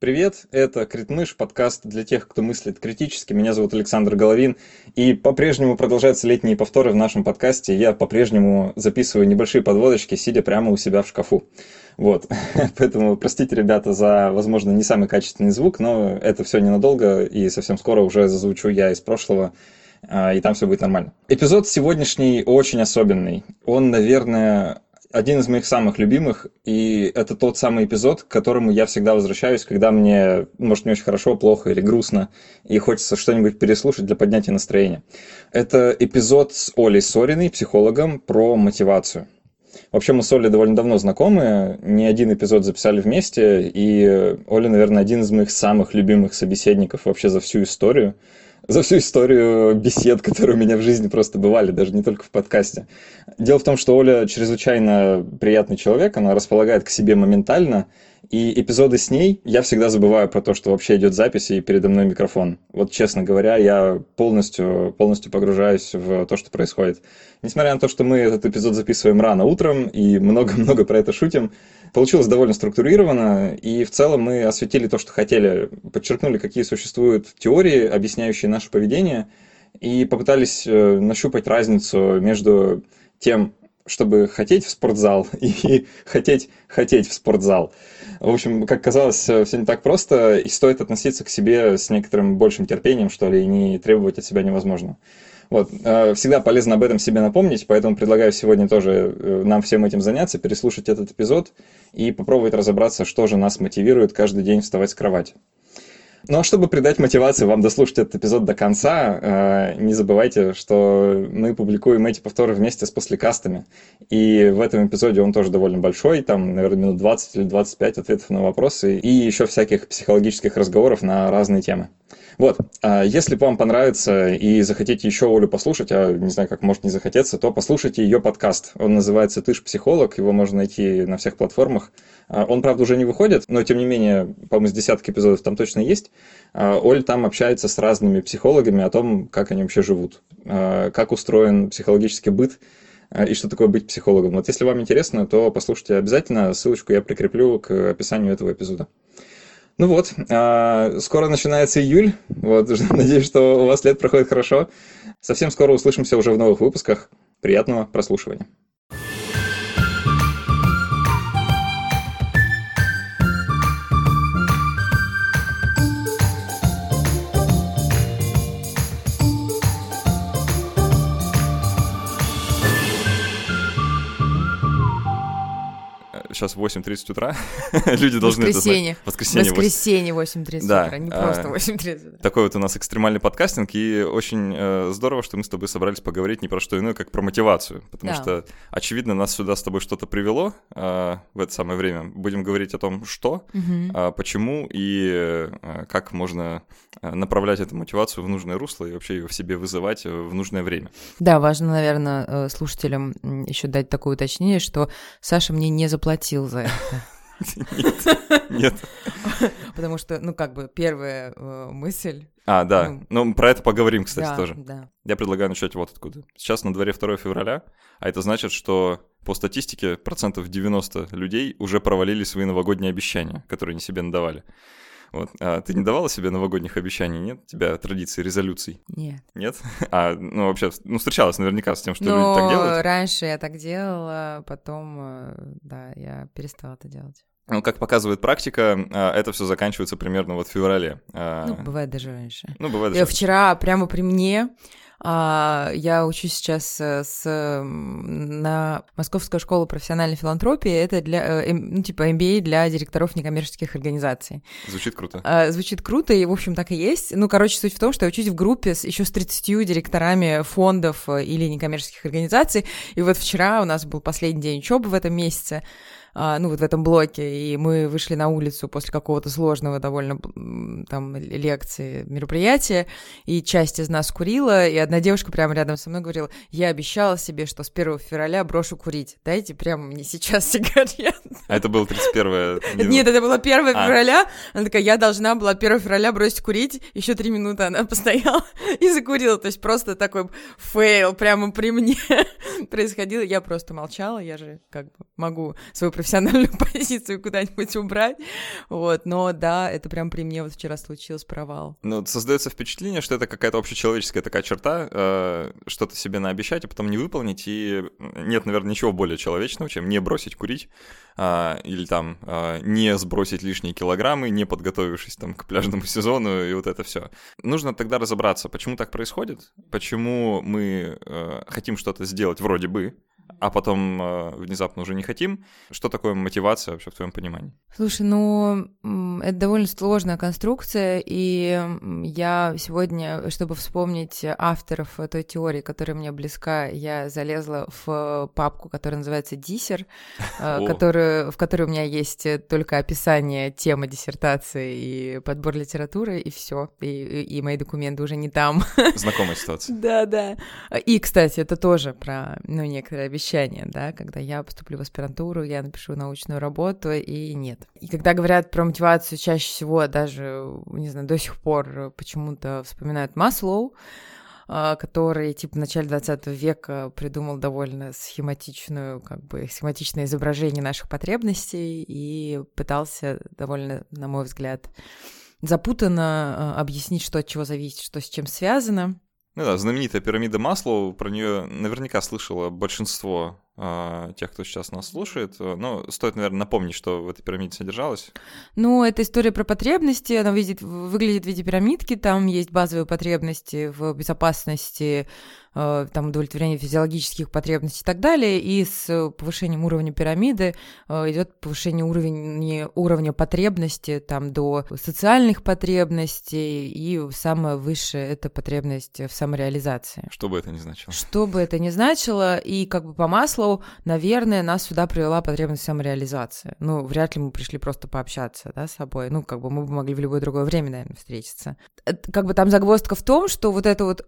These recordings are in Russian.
Привет, это Критмыш, подкаст для тех, кто мыслит критически. Меня зовут Александр Головин, и по-прежнему продолжаются летние повторы в нашем подкасте. Я по-прежнему записываю небольшие подводочки, сидя прямо у себя в шкафу. Вот, поэтому простите, ребята, за, возможно, не самый качественный звук, но это все ненадолго, и совсем скоро уже зазвучу я из прошлого, а, и там все будет нормально. Эпизод сегодняшний очень особенный. Он, наверное, один из моих самых любимых, и это тот самый эпизод, к которому я всегда возвращаюсь, когда мне, может, не очень хорошо, плохо или грустно, и хочется что-нибудь переслушать для поднятия настроения. Это эпизод с Олей Сориной, психологом, про мотивацию. Вообще мы с Олей довольно давно знакомы, не один эпизод записали вместе, и Оля, наверное, один из моих самых любимых собеседников вообще за всю историю за всю историю бесед, которые у меня в жизни просто бывали, даже не только в подкасте. Дело в том, что Оля чрезвычайно приятный человек, она располагает к себе моментально, и эпизоды с ней я всегда забываю про то, что вообще идет запись и передо мной микрофон. Вот честно говоря, я полностью, полностью погружаюсь в то, что происходит. Несмотря на то, что мы этот эпизод записываем рано утром и много-много про это шутим, получилось довольно структурированно, и в целом мы осветили то, что хотели, подчеркнули, какие существуют теории, объясняющие наше поведение, и попытались э, нащупать разницу между тем, чтобы хотеть в спортзал и хотеть хотеть в спортзал. В общем, как казалось, все не так просто, и стоит относиться к себе с некоторым большим терпением, что ли, и не требовать от себя невозможно. Вот, э, всегда полезно об этом себе напомнить, поэтому предлагаю сегодня тоже э, нам всем этим заняться, переслушать этот эпизод и попробовать разобраться, что же нас мотивирует каждый день вставать с кровати. Ну а чтобы придать мотивацию вам дослушать этот эпизод до конца, э, не забывайте, что мы публикуем эти повторы вместе с послекастами. И в этом эпизоде он тоже довольно большой, там, наверное, минут 20 или 25 ответов на вопросы и еще всяких психологических разговоров на разные темы. Вот, а если вам понравится и захотите еще Олю послушать, а не знаю, как может не захотеться, то послушайте ее подкаст. Он называется «Ты ж психолог», его можно найти на всех платформах. А, он, правда, уже не выходит, но, тем не менее, по-моему, с десятки эпизодов там точно есть. А, Оль там общается с разными психологами о том, как они вообще живут, как устроен психологический быт, и что такое быть психологом. Вот если вам интересно, то послушайте обязательно. Ссылочку я прикреплю к описанию этого эпизода. Ну вот, а, скоро начинается июль. Вот, надеюсь, что у вас лет проходит хорошо. Совсем скоро услышимся уже в новых выпусках. Приятного прослушивания. Сейчас 8.30 утра, люди должны Воскресенье. это знать. Воскресенье. Воскресенье 8.30 да. утра, не просто 8.30. А, такой вот у нас экстремальный подкастинг, и очень э, здорово, что мы с тобой собрались поговорить не про что иное, как про мотивацию, потому да. что, очевидно, нас сюда с тобой что-то привело э, в это самое время. Будем говорить о том, что, угу. почему и э, как можно направлять эту мотивацию в нужное русло и вообще ее в себе вызывать в нужное время. Да, важно, наверное, слушателям еще дать такое уточнение, что Саша мне не заплатил заплатил за это. Нет, нет. Потому что, ну, как бы, первая э, мысль... А, да. Ну, ну, про это поговорим, кстати, да, тоже. Да. Я предлагаю начать вот откуда. Сейчас на дворе 2 февраля, а это значит, что по статистике процентов 90 людей уже провалили свои новогодние обещания, которые они себе надавали. Вот. А ты не давала себе новогодних обещаний, нет? У тебя традиции, резолюций? Нет. Нет? А, ну, вообще, ну, встречалась наверняка с тем, что Но люди так делают? раньше я так делала, потом, э, да, я перестала это делать. Ну, как показывает практика, а, это все заканчивается примерно вот в феврале. А, ну, бывает даже раньше. Ну, бывает даже Я вчера прямо при мне а, я учусь сейчас э, с, на Московскую школу профессиональной филантропии. Это для, э, ну, типа MBA для директоров некоммерческих организаций. Звучит круто. А, звучит круто, и, в общем, так и есть. Ну, короче, суть в том, что я учусь в группе с, еще с 30 директорами фондов э, или некоммерческих организаций. И вот вчера у нас был последний день учебы в этом месяце. А, ну, вот в этом блоке, и мы вышли на улицу после какого-то сложного довольно там лекции, мероприятия, и часть из нас курила, и одна девушка прямо рядом со мной говорила, я обещала себе, что с 1 февраля брошу курить, дайте прямо мне сейчас сигарет. А это было 31 Нет, это было 1 а. февраля, она такая, я должна была 1 февраля бросить курить, еще три минуты она постояла и закурила, то есть просто такой fail прямо при мне происходил, я просто молчала, я же как бы могу свою профессиональную позицию куда-нибудь убрать, вот, но да, это прям при мне вот вчера случилось провал. Ну, создается впечатление, что это какая-то общечеловеческая такая черта, э, что-то себе наобещать, а потом не выполнить, и нет, наверное, ничего более человечного, чем не бросить курить, э, или там э, не сбросить лишние килограммы, не подготовившись там к пляжному сезону, и вот это все. Нужно тогда разобраться, почему так происходит, почему мы э, хотим что-то сделать вроде бы, а потом э, внезапно уже не хотим. Что такое мотивация вообще в твоем понимании? Слушай, ну, это довольно сложная конструкция, и я сегодня, чтобы вспомнить авторов той теории, которая мне близка, я залезла в папку, которая называется «Диссер», э, которую, в которой у меня есть только описание темы диссертации и подбор литературы, и все, и, и мои документы уже не там. Знакомая ситуация. Да, да. И, кстати, это тоже про, ну, некоторые обещание, да, когда я поступлю в аспирантуру, я напишу научную работу, и нет. И когда говорят про мотивацию, чаще всего даже, не знаю, до сих пор почему-то вспоминают Маслоу, а, который, типа, в начале 20 века придумал довольно схематичную, как бы, схематичное изображение наших потребностей и пытался довольно, на мой взгляд, запутанно а, объяснить, что от чего зависит, что с чем связано. Ну да, знаменитая пирамида Маслоу, про нее наверняка слышало большинство э, тех, кто сейчас нас слушает. Но стоит, наверное, напомнить, что в этой пирамиде содержалось. Ну, это история про потребности, она видит, выглядит в виде пирамидки, там есть базовые потребности в безопасности, там, удовлетворение физиологических потребностей и так далее, и с повышением уровня пирамиды э, идет повышение уровня, уровня потребности там, до социальных потребностей, и самое высшее — это потребность в самореализации. Что бы это ни значило. Что бы это ни значило, и как бы по маслу, наверное, нас сюда привела потребность самореализации. Ну, вряд ли мы пришли просто пообщаться, да, с собой. Ну, как бы мы бы могли в любое другое время, наверное, встретиться. Как бы там загвоздка в том, что вот это вот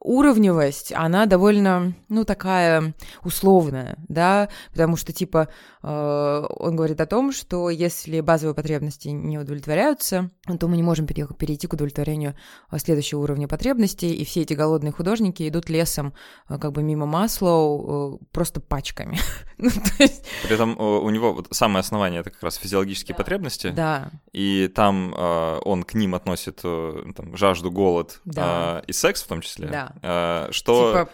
уровневость, она довольно, ну, такая условная, да, потому что, типа, э, он говорит о том, что если базовые потребности не удовлетворяются, то мы не можем перейти к удовлетворению следующего уровня потребностей, и все эти голодные художники идут лесом, э, как бы мимо Маслоу, э, просто пачками. ну, есть... При этом у него вот самое основание — это как раз физиологические да. потребности, да. и там он к ним относит там, жажду, голод да. и секс в том числе. Да. Э, что типа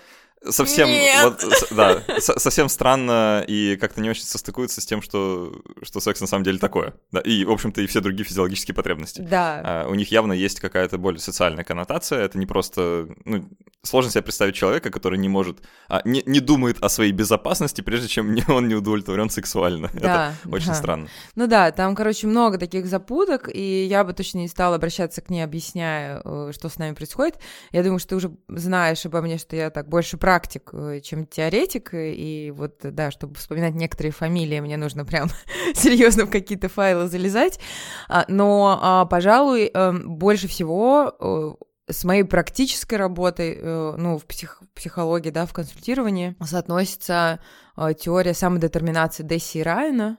совсем, вот, да, совсем странно и как-то не очень состыкуется с тем, что, что секс на самом деле такое. Да, и, в общем-то, и все другие физиологические потребности. Да. А, у них явно есть какая-то более социальная коннотация. Это не просто... Ну, сложно себе представить человека, который не может... А, не, не думает о своей безопасности, прежде чем он не удовлетворен сексуально. Да, Это очень да. странно. Ну да, там, короче, много таких запуток, и я бы точно не стала обращаться к ней, объясняя, э, что с нами происходит. Я думаю, что ты уже знаешь обо мне, что я так больше прав практик, э, чем теоретик, и вот, да, чтобы вспоминать некоторые фамилии, мне нужно прям серьезно в какие-то файлы залезать, а, но, а, пожалуй, эм, больше всего э, с моей практической работой, э, ну, в псих, психологии, да, в консультировании соотносится теория самодетерминации Десси и Райана,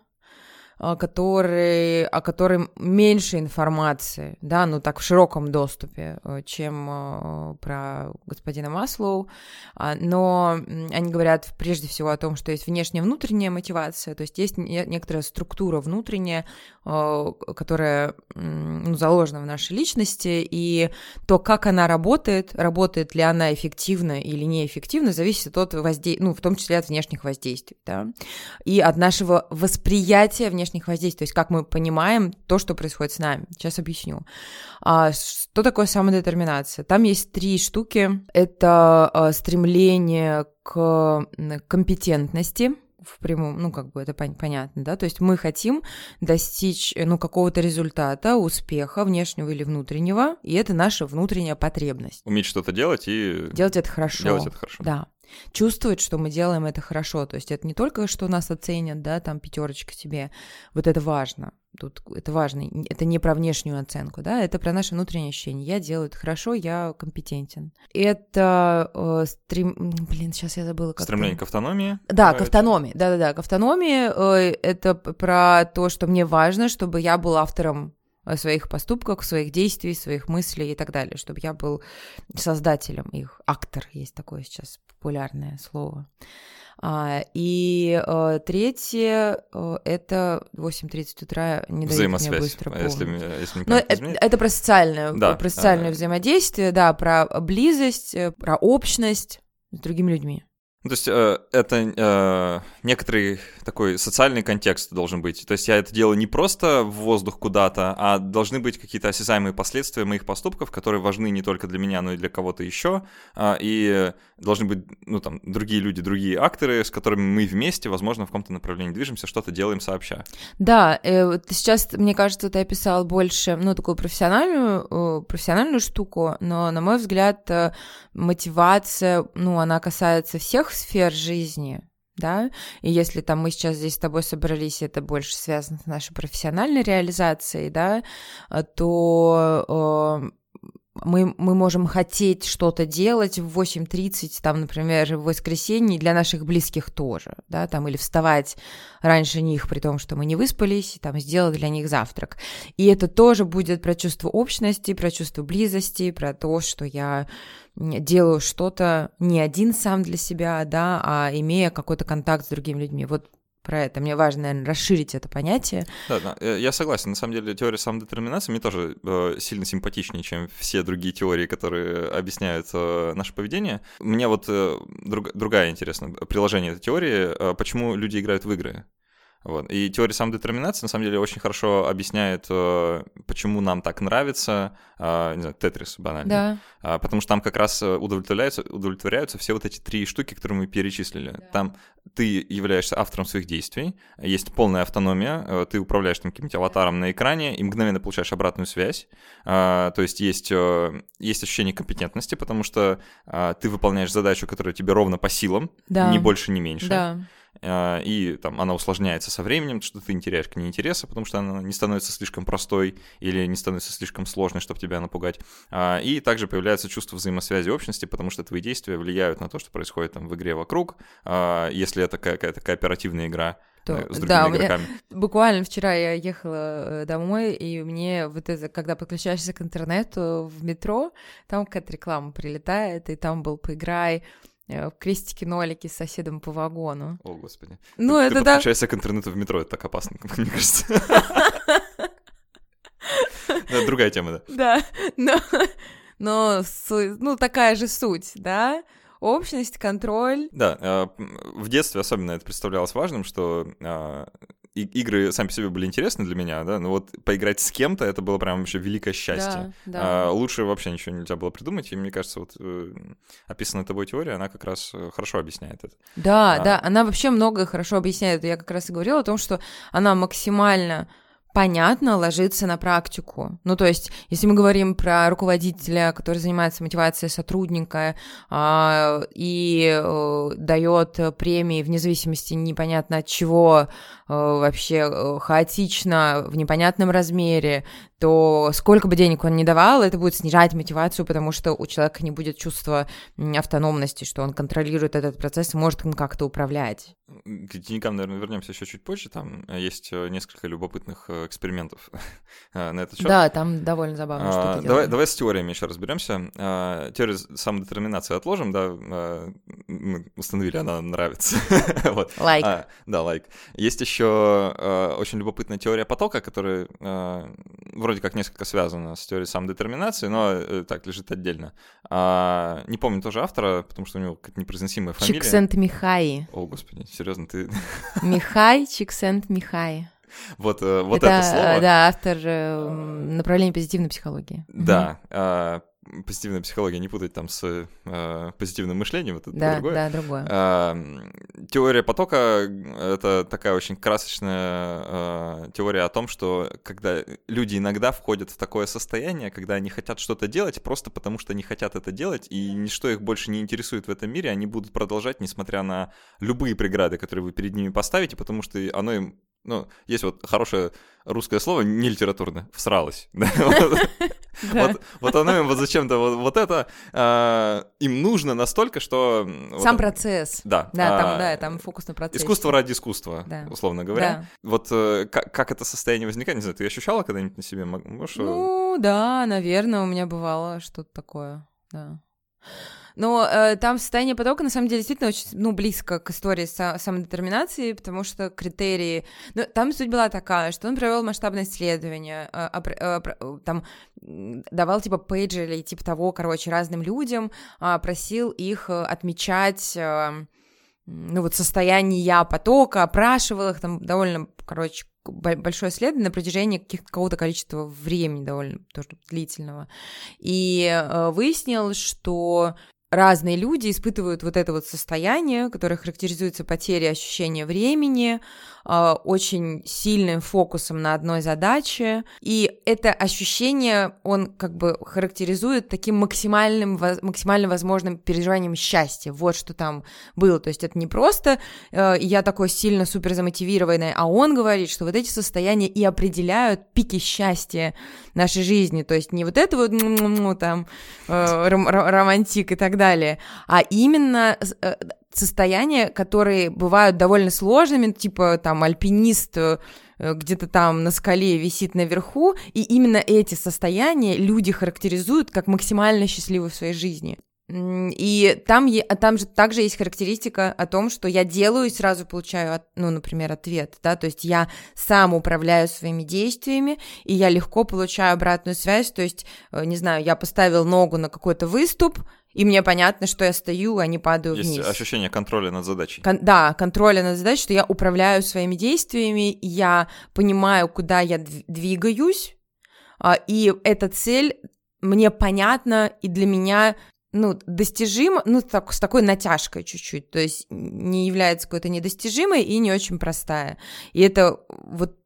который, о которой меньше информации, да, ну так в широком доступе, э, чем э, про господина Маслоу, а, но они говорят прежде всего о том, что есть внешняя и внутренняя мотивация, то есть есть некоторая структура внутренняя, э, которая ну, заложена в нашей личности, и то, как она работает, работает ли она эффективно или неэффективно, зависит от воздействия, ну, в том числе от внешних воздействий, да, и от нашего восприятия внешних внешних воздействий, то есть как мы понимаем то, что происходит с нами. Сейчас объясню. А, что такое самодетерминация? Там есть три штуки. Это а, стремление к компетентности, в прямом, ну, как бы это пон- понятно, да, то есть мы хотим достичь, ну, какого-то результата, успеха, внешнего или внутреннего, и это наша внутренняя потребность. Уметь что-то делать и... Делать это хорошо. Делать это хорошо. Да чувствовать, что мы делаем это хорошо. То есть это не только, что нас оценят, да, там пятерочка тебе. Вот это важно. Тут это важно. Это не про внешнюю оценку, да, это про наше внутреннее ощущение. Я делаю это хорошо, я компетентен. Это э, стрем... Блин, сейчас я забыла. Как Стремление к автономии? Да, к автономии. Да-да-да, к автономии. Э, это про то, что мне важно, чтобы я был автором своих поступках, своих действиях, своих мыслей и так далее, чтобы я был создателем их. Актор есть такое сейчас популярное слово. А, и а, третье а, это 8.30 утра не дает мне быстро помнить. Если, если Но это, это про социальное, да. про социальное а... взаимодействие, да, про близость, э, про общность с другими людьми. Ну, то есть э, это э, некоторый такой социальный контекст должен быть. То есть я это делаю не просто в воздух куда-то, а должны быть какие-то осязаемые последствия моих поступков, которые важны не только для меня, но и для кого-то еще. Э, и должны быть, ну, там, другие люди, другие акторы, с которыми мы вместе, возможно, в каком-то направлении движемся, что-то делаем сообща. Да, э, сейчас, мне кажется, ты описал больше, ну, такую профессиональную, э, профессиональную штуку, но, на мой взгляд, э, мотивация, ну, она касается всех сфер жизни, да, и если там мы сейчас здесь с тобой собрались, это больше связано с нашей профессиональной реализацией, да, то мы, мы можем хотеть что-то делать в 8.30, там, например, в воскресенье, для наших близких тоже, да, там, или вставать раньше них, при том, что мы не выспались, там, сделать для них завтрак. И это тоже будет про чувство общности, про чувство близости, про то, что я делаю что-то не один сам для себя, да, а имея какой-то контакт с другими людьми. Вот про это. Мне важно, наверное, расширить это понятие. Да, да, э, я согласен. На самом деле теория самодетерминации мне тоже э, сильно симпатичнее, чем все другие теории, которые объясняют э, наше поведение. Мне вот э, друг, другая интересная приложение этой теории, э, почему люди играют в игры. Вот. И теория самодетерминации, на самом деле, очень хорошо объясняет, э, почему нам так нравится, э, не знаю, Тетрис банально. Да. А, потому что там как раз удовлетворяются, удовлетворяются все вот эти три штуки, которые мы перечислили. Да. Там ты являешься автором своих действий, есть полная автономия, э, ты управляешь там каким-то аватаром на экране и мгновенно получаешь обратную связь. То есть есть, есть ощущение компетентности, потому что ты выполняешь задачу, которая тебе ровно по силам, да. ни больше, ни меньше. Да. А, и там она усложняется со временем, что ты не теряешь к ней интереса, потому что она не становится слишком простой или не становится слишком сложной, чтобы тебя напугать. А, и также появляется чувство взаимосвязи общности, потому что твои действия влияют на то, что происходит там в игре вокруг, а, если это какая-то кооперативная игра, то, э, с да, игроками. Меня, буквально вчера я ехала э, домой, и мне вот это, когда подключаешься к интернету в метро, там какая-то реклама прилетает, и там был «Поиграй», крестики-нолики с соседом по вагону. О, господи. Ну, ты, это ты да. подключаешься к интернету в метро, это так опасно, мне кажется. Это другая тема, да. Да, но, ну, такая же суть, да? Общность, контроль. Да, э, в детстве особенно это представлялось важным, что э, и, игры сами по себе были интересны для меня, да, но вот поиграть с кем-то это было прям вообще великое счастье. Да, да. А, лучше вообще ничего нельзя было придумать, и мне кажется, вот э, описанная тобой теория, она как раз э, хорошо объясняет это. Да, а, да, она вообще многое хорошо объясняет. Я как раз и говорила о том, что она максимально понятно ложится на практику. Ну, то есть, если мы говорим про руководителя, который занимается мотивацией сотрудника э, и э, дает премии вне зависимости непонятно от чего, э, вообще э, хаотично, в непонятном размере, то сколько бы денег он ни давал, это будет снижать мотивацию, потому что у человека не будет чувства автономности, что он контролирует этот процесс и может им как-то управлять. К деньгам, наверное, вернемся еще чуть позже. Там э, есть э, несколько любопытных э, экспериментов на этот счет. Да, там довольно забавно, а, давай, давай с теориями еще разберемся. А, теорию самодетерминации отложим, да, а, мы установили, она нравится. вот. Лайк. А, да, лайк. Есть еще очень любопытная теория потока, которая вроде как несколько связана с теорией самодетерминации, но э, так, лежит отдельно. А, не помню тоже автора, потому что у него какая-то непроизносимая фамилия. Чиксент Михай. О, господи, серьезно, ты... Михай, Чиксент Михай. Вот, э, вот это, это слово. Да, автор э, направления позитивной психологии. Да, позитивная психология не путать там с э, позитивным мышлением, это да, другое. Да, другое. Э, теория потока — это такая очень красочная э, теория о том, что когда люди иногда входят в такое состояние, когда они хотят что-то делать просто потому, что они хотят это делать, и ничто их больше не интересует в этом мире, они будут продолжать, несмотря на любые преграды, которые вы перед ними поставите, потому что оно им ну, есть вот хорошее русское слово, не литературное, всралось. Вот, оно им вот зачем-то вот, это а, им нужно настолько, что... Сам процесс. Да. Да, там, да, там фокус на процессе. Искусство ради искусства, условно говоря. Вот э, как это состояние возникает, не знаю, ты ощущала когда-нибудь на себе? Можешь... Ну, да, наверное, у меня бывало что-то такое, да. Но э, там состояние потока, на самом деле, действительно очень, ну, близко к истории са- самодетерминации, потому что критерии... Ну, там суть была такая, что он провел масштабное исследование, э, э, э, там давал, типа, пейджи или типа того, короче, разным людям, э, просил их э, отмечать... Э, ну вот состояние потока, опрашивал их, там довольно, короче, большое исследование на протяжении какого-то количества времени довольно тоже длительного. И э, выяснил, что разные люди испытывают вот это вот состояние, которое характеризуется потерей ощущения времени, а, очень сильным фокусом на одной задаче, и это ощущение он как бы характеризует таким максимальным, максимально возможным переживанием счастья. Вот что там было. То есть это не просто э, я такой сильно супер замотивированный, а он говорит, что вот эти состояния и определяют пики счастья нашей жизни. То есть не вот это вот ну, там э, романтик и так далее, а именно э, состояния, которые бывают довольно сложными, типа там альпинист э, где-то там на скале висит наверху, и именно эти состояния люди характеризуют как максимально счастливые в своей жизни. И там, там же также есть характеристика о том, что я делаю и сразу получаю, ну, например, ответ, да, то есть я сам управляю своими действиями, и я легко получаю обратную связь, то есть, э, не знаю, я поставил ногу на какой-то выступ, и мне понятно, что я стою, а не падаю Есть вниз. ощущение контроля над задачей. Кон- да, контроля над задачей, что я управляю своими действиями, я понимаю, куда я двигаюсь, а, и эта цель мне понятна, и для меня ну, достижима, ну, так, с такой натяжкой чуть-чуть, то есть не является какой-то недостижимой и не очень простая. И это вот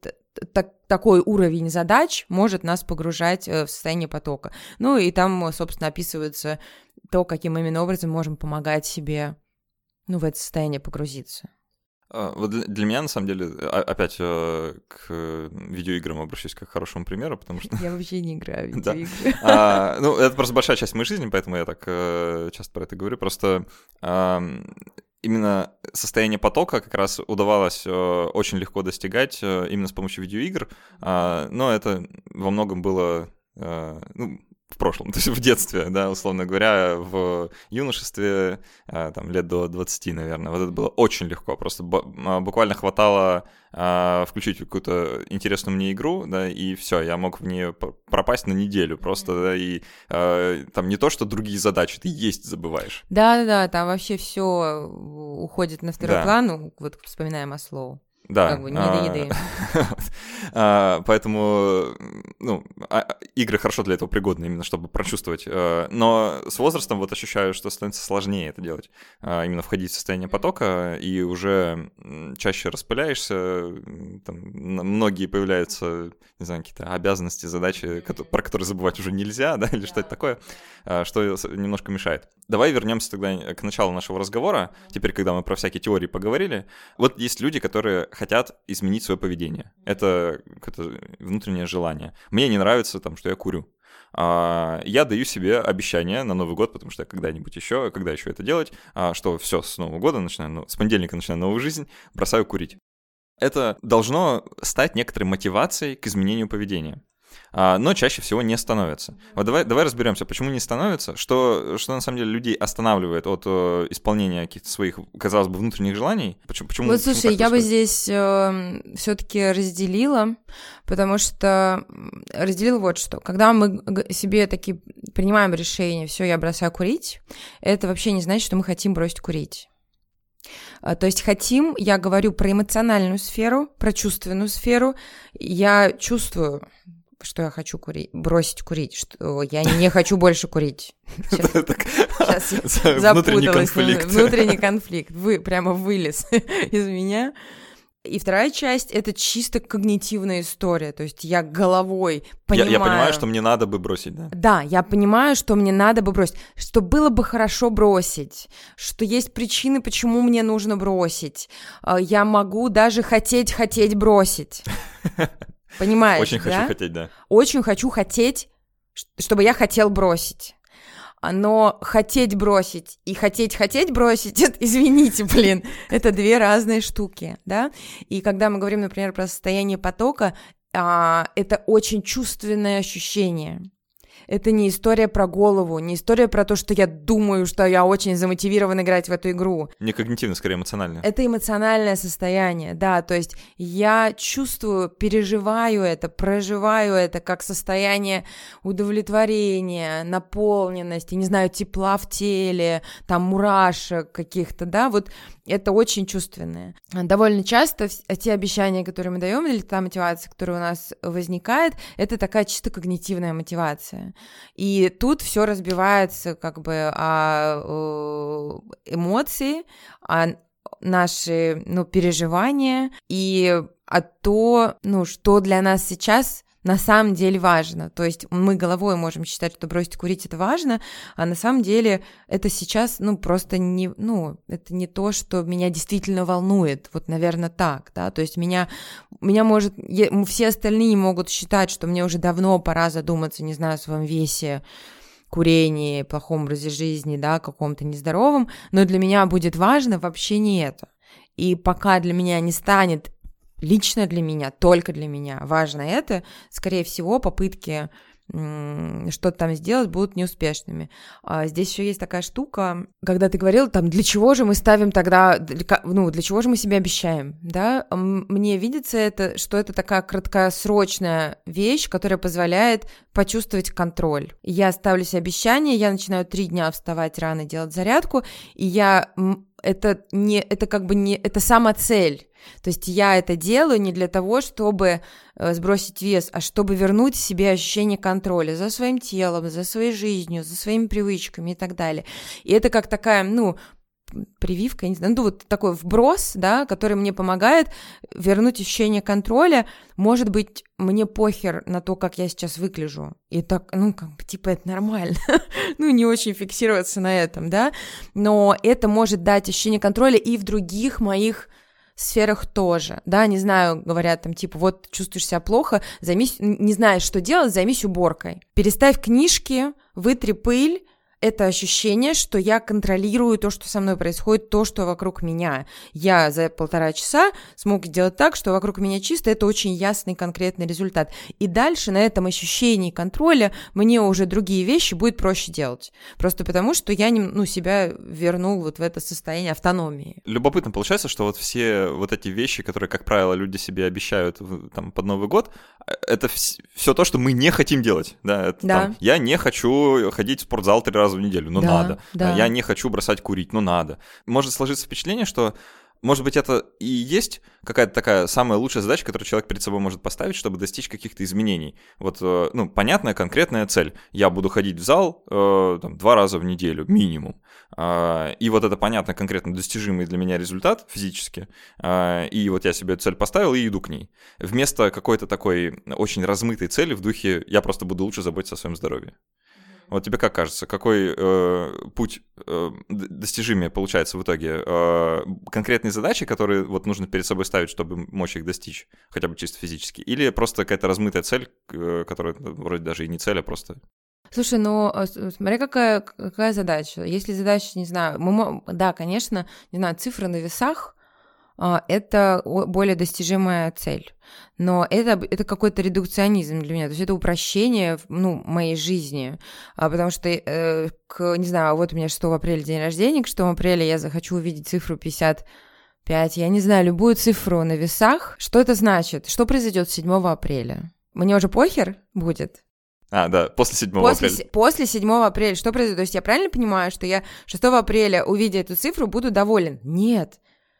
так, такой уровень задач может нас погружать э, в состояние потока. Ну и там, собственно, описывается то, каким именно образом можем помогать себе, ну, в это состояние погрузиться. А, вот для меня, на самом деле, опять э, к видеоиграм обращусь как к хорошему примеру, потому что... Я вообще не играю в видеоигры. а, ну, это просто большая часть моей жизни, поэтому я так э, часто про это говорю. Просто а, именно состояние потока как раз удавалось э, очень легко достигать э, именно с помощью видеоигр, а, но это во многом было... Э, ну, в прошлом, то есть в детстве, да, условно говоря, в юношестве, э, там, лет до 20, наверное, вот это было очень легко, просто а, буквально хватало а, включить какую-то интересную мне игру, да, и все, я мог в нее пропасть на неделю просто, да, и а, там не то, что другие задачи, ты есть забываешь. Да-да-да, там вообще все уходит на второй да. план, ну, вот вспоминаем Маслоу. Да. Как бы не до еды. А, поэтому, ну, а, игры хорошо для этого пригодны, именно чтобы прочувствовать. Э, но с возрастом вот ощущаю, что становится сложнее это делать. А, именно входить в состояние потока, и уже чаще распыляешься, там, многие появляются, не знаю, какие-то обязанности, задачи, про которые забывать уже нельзя, да, или что-то такое, что немножко мешает. Давай вернемся тогда к началу нашего разговора, теперь, когда мы про всякие теории поговорили. Вот есть люди, которые хотят изменить свое поведение. Это какое-то внутреннее желание. Мне не нравится, там, что я курю. А, я даю себе обещание на Новый год, потому что я когда-нибудь еще, когда еще это делать, а, что все, с Нового года начинаю, ну, с понедельника начинаю новую жизнь, бросаю курить. Это должно стать некоторой мотивацией к изменению поведения. А, но чаще всего не становятся. Вот давай, давай разберемся, почему не становятся, что, что на самом деле людей останавливает от э, исполнения каких-то своих, казалось бы, внутренних желаний. Почему? почему вот слушай, я бы здесь э, все-таки разделила, потому что разделила вот что. Когда мы себе такие принимаем решение, все, я бросаю курить, это вообще не значит, что мы хотим бросить курить. А, то есть хотим, я говорю про эмоциональную сферу, про чувственную сферу. Я чувствую, что я хочу курить, бросить курить, что я не хочу больше курить. Сейчас я запуталась. Внутренний конфликт. Вы прямо вылез из меня. И вторая часть — это чисто когнитивная история, то есть я головой понимаю... Я, я понимаю, что мне надо бы бросить, да? Да, я понимаю, что мне надо бы бросить, что было бы хорошо бросить, что есть причины, почему мне нужно бросить. А, я могу даже хотеть-хотеть бросить. Понимаешь, Очень да? хочу хотеть, да. Очень хочу хотеть чтобы я хотел бросить. Но хотеть бросить и хотеть-хотеть бросить, это, извините, блин, это две разные штуки, да? И когда мы говорим, например, про состояние потока, а, это очень чувственное ощущение. Это не история про голову, не история про то, что я думаю, что я очень замотивирован играть в эту игру. Не когнитивно, скорее эмоционально. Это эмоциональное состояние, да, то есть я чувствую, переживаю это, проживаю это как состояние удовлетворения, наполненности, не знаю, тепла в теле, там мурашек каких-то, да, вот это очень чувственное. Довольно часто те обещания, которые мы даем, или та мотивация, которая у нас возникает, это такая чисто когнитивная мотивация. И тут все разбивается как бы о эмоции, о наши ну, переживания и о то, ну, что для нас сейчас на самом деле важно. То есть мы головой можем считать, что бросить курить это важно, а на самом деле это сейчас, ну, просто не, ну, это не то, что меня действительно волнует. Вот, наверное, так, да. То есть меня, меня может, все остальные могут считать, что мне уже давно пора задуматься, не знаю, о своем весе, курении, плохом образе жизни, да, каком-то нездоровом, но для меня будет важно вообще не это. И пока для меня не станет лично для меня, только для меня важно это, скорее всего, попытки что-то там сделать будут неуспешными. А здесь еще есть такая штука, когда ты говорил, там, для чего же мы ставим тогда, ну, для чего же мы себе обещаем, да? Мне видится это, что это такая краткосрочная вещь, которая позволяет почувствовать контроль. Я ставлю себе обещание, я начинаю три дня вставать рано, делать зарядку, и я это не, это как бы не, это сама цель. То есть я это делаю не для того, чтобы э, сбросить вес, а чтобы вернуть себе ощущение контроля за своим телом, за своей жизнью, за своими привычками и так далее. И это как такая, ну, прививка, я не знаю, ну вот такой вброс, да, который мне помогает вернуть ощущение контроля. Может быть, мне похер на то, как я сейчас выгляжу. И так, ну, как типа, это нормально. ну, не очень фиксироваться на этом, да. Но это может дать ощущение контроля и в других моих сферах тоже, да, не знаю, говорят там, типа, вот чувствуешь себя плохо, займись, не знаешь, что делать, займись уборкой. Переставь книжки, вытри пыль, это ощущение, что я контролирую то, что со мной происходит, то, что вокруг меня. Я за полтора часа смог сделать так, что вокруг меня чисто, это очень ясный конкретный результат. И дальше на этом ощущении контроля мне уже другие вещи будет проще делать. Просто потому, что я ну, себя вернул вот в это состояние автономии. Любопытно получается, что вот все вот эти вещи, которые, как правило, люди себе обещают там, под Новый год, э, это все то, что мы не хотим делать. Да, это, да. Там, я не хочу ходить в спортзал три раза раза в неделю, ну да, надо. Да. Я не хочу бросать курить, ну надо. Может сложиться впечатление, что может быть, это и есть какая-то такая самая лучшая задача, которую человек перед собой может поставить, чтобы достичь каких-то изменений. Вот, э, ну, понятная, конкретная цель. Я буду ходить в зал э, там, два раза в неделю, минимум. Э, и вот это понятно, конкретно достижимый для меня результат физически. Э, и вот я себе цель поставил и иду к ней. Вместо какой-то такой очень размытой цели в духе «я просто буду лучше заботиться о своем здоровье». Вот тебе как кажется, какой э, путь э, достижимее получается в итоге? Э, конкретные задачи, которые вот нужно перед собой ставить, чтобы мочь их достичь, хотя бы чисто физически? Или просто какая-то размытая цель, э, которая ну, вроде даже и не цель, а просто... Слушай, ну э, смотри, какая, какая задача. Если задача, не знаю, мы, да, конечно, не знаю, цифры на весах, это более достижимая цель. Но это, это какой-то редукционизм для меня, то есть это упрощение ну, моей жизни, а, потому что, э, к, не знаю, вот у меня 6 апреля день рождения, к 6 апреля я захочу увидеть цифру 55, я не знаю, любую цифру на весах. Что это значит? Что произойдет 7 апреля? Мне уже похер будет? А, да, после 7 после, апреля. После 7 апреля. Что произойдет? То есть я правильно понимаю, что я 6 апреля, увидя эту цифру, буду доволен? Нет.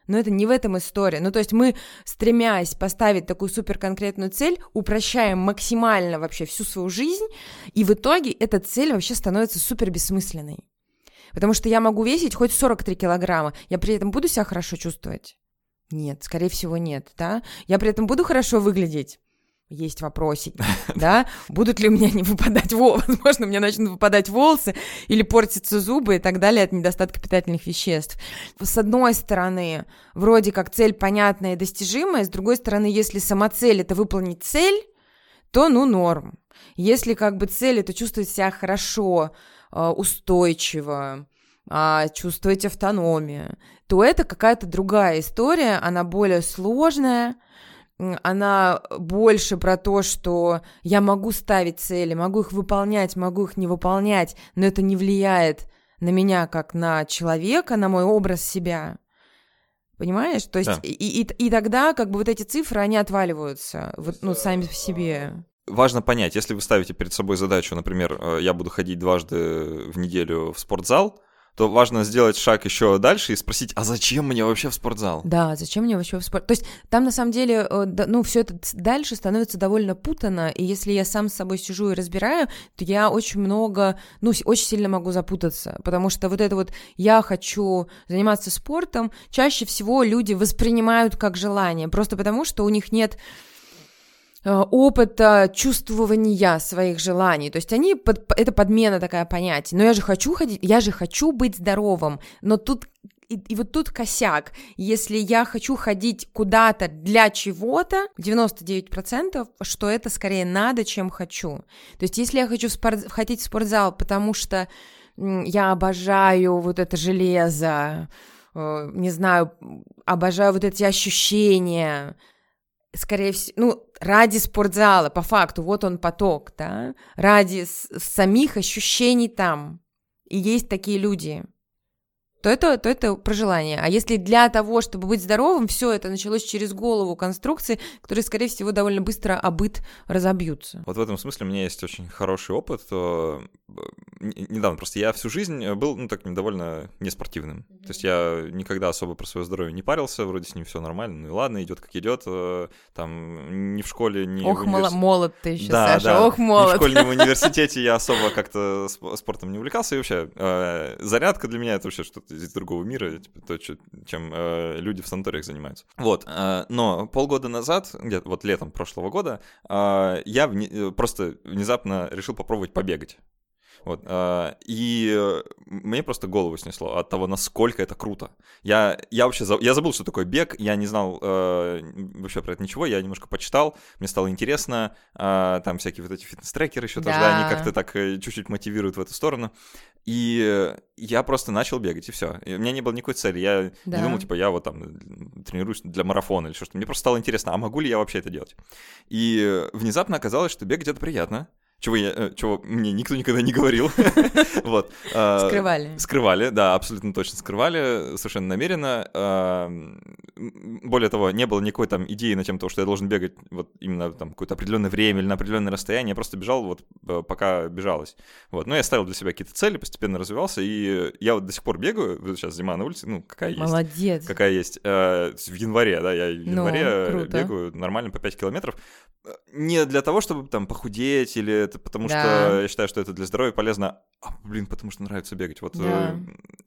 Но это не в этом история. Ну, то есть мы, стремясь поставить такую суперконкретную цель, упрощаем максимально вообще всю свою жизнь, и в итоге эта цель вообще становится супер бессмысленной. Потому что я могу весить хоть 43 килограмма, я при этом буду себя хорошо чувствовать? Нет, скорее всего, нет, да? Я при этом буду хорошо выглядеть? Есть вопросики, да, будут ли у меня не выпадать волосы, возможно, у меня начнут выпадать волосы или портятся зубы и так далее от недостатка питательных веществ. С одной стороны, вроде как цель понятная и достижимая, с другой стороны, если сама цель — это выполнить цель, то, ну, норм. Если как бы цель это чувствовать себя хорошо, а, устойчиво, а, чувствовать автономию, то это какая-то другая история, она более сложная, она больше про то, что я могу ставить цели, могу их выполнять, могу их не выполнять, но это не влияет на меня как на человека, на мой образ себя. Понимаешь? То есть да. и, и, и тогда как бы вот эти цифры, они отваливаются, вот, ну, сами по себе. Важно понять, если вы ставите перед собой задачу, например, э, я буду ходить дважды в неделю в спортзал, то важно сделать шаг еще дальше и спросить, а зачем мне вообще в спортзал? Да, зачем мне вообще в спорт? То есть там на самом деле, э, ну, все это дальше становится довольно путано, и если я сам с собой сижу и разбираю, то я очень много, ну, очень сильно могу запутаться, потому что вот это вот «я хочу заниматься спортом» чаще всего люди воспринимают как желание, просто потому что у них нет опыта чувствования своих желаний. То есть они, под, это подмена такая понятия. Но я же хочу ходить, я же хочу быть здоровым. Но тут и, и вот тут косяк. Если я хочу ходить куда-то для чего-то, 99%, что это скорее надо, чем хочу. То есть если я хочу спорт, ходить в спортзал, потому что я обожаю вот это железо, э, не знаю, обожаю вот эти ощущения, скорее всего, ну, ради спортзала, по факту, вот он поток, да, ради самих ощущений там. И есть такие люди то это, то это про желание. А если для того, чтобы быть здоровым, все это началось через голову конструкции, которые, скорее всего, довольно быстро обыт разобьются. Вот в этом смысле у меня есть очень хороший опыт. Э, недавно просто я всю жизнь был, ну, таким довольно неспортивным. Mm-hmm. То есть я никогда особо про свое здоровье не парился, вроде с ним все нормально, ну и ладно, идет как идет. Э, там ни в школе, ни Ох, в универс... молод ты еще, да, Саша, да. ох, молод. Ни в школе, ни в университете я особо как-то спортом не увлекался. И вообще, э, зарядка для меня это вообще что-то из другого мира, типа, то, чем э, люди в санаториях занимаются. Вот, э, но полгода назад, где-то вот летом прошлого года, э, я вне, э, просто внезапно решил попробовать побегать. Вот, э, и мне просто голову снесло от того, насколько это круто. Я, я вообще за, я забыл, что такое бег, я не знал э, вообще про это ничего, я немножко почитал, мне стало интересно, э, там всякие вот эти фитнес-трекеры еще да. тоже, да, они как-то так э, чуть-чуть мотивируют в эту сторону. И я просто начал бегать, и все. И у меня не было никакой цели. Я да. не думал, типа, я вот там тренируюсь для марафона или что-то. Мне просто стало интересно, а могу ли я вообще это делать? И внезапно оказалось, что бегать это приятно чего, я, э, чего мне никто никогда не говорил. вот. А, скрывали. Скрывали, да, абсолютно точно скрывали, совершенно намеренно. А, более того, не было никакой там идеи на тем, что я должен бегать вот именно там какое-то определенное время или на определенное расстояние. Я просто бежал вот э, пока бежалось. Вот. Но я ставил для себя какие-то цели, постепенно развивался, и я вот до сих пор бегаю, сейчас зима на улице, ну, какая есть. Молодец. Какая есть. Э, в январе, да, я в ну, январе бегаю нормально по 5 километров. Не для того, чтобы там похудеть или это потому да. что я считаю, что это для здоровья полезно, а, блин, потому что нравится бегать. Вот да.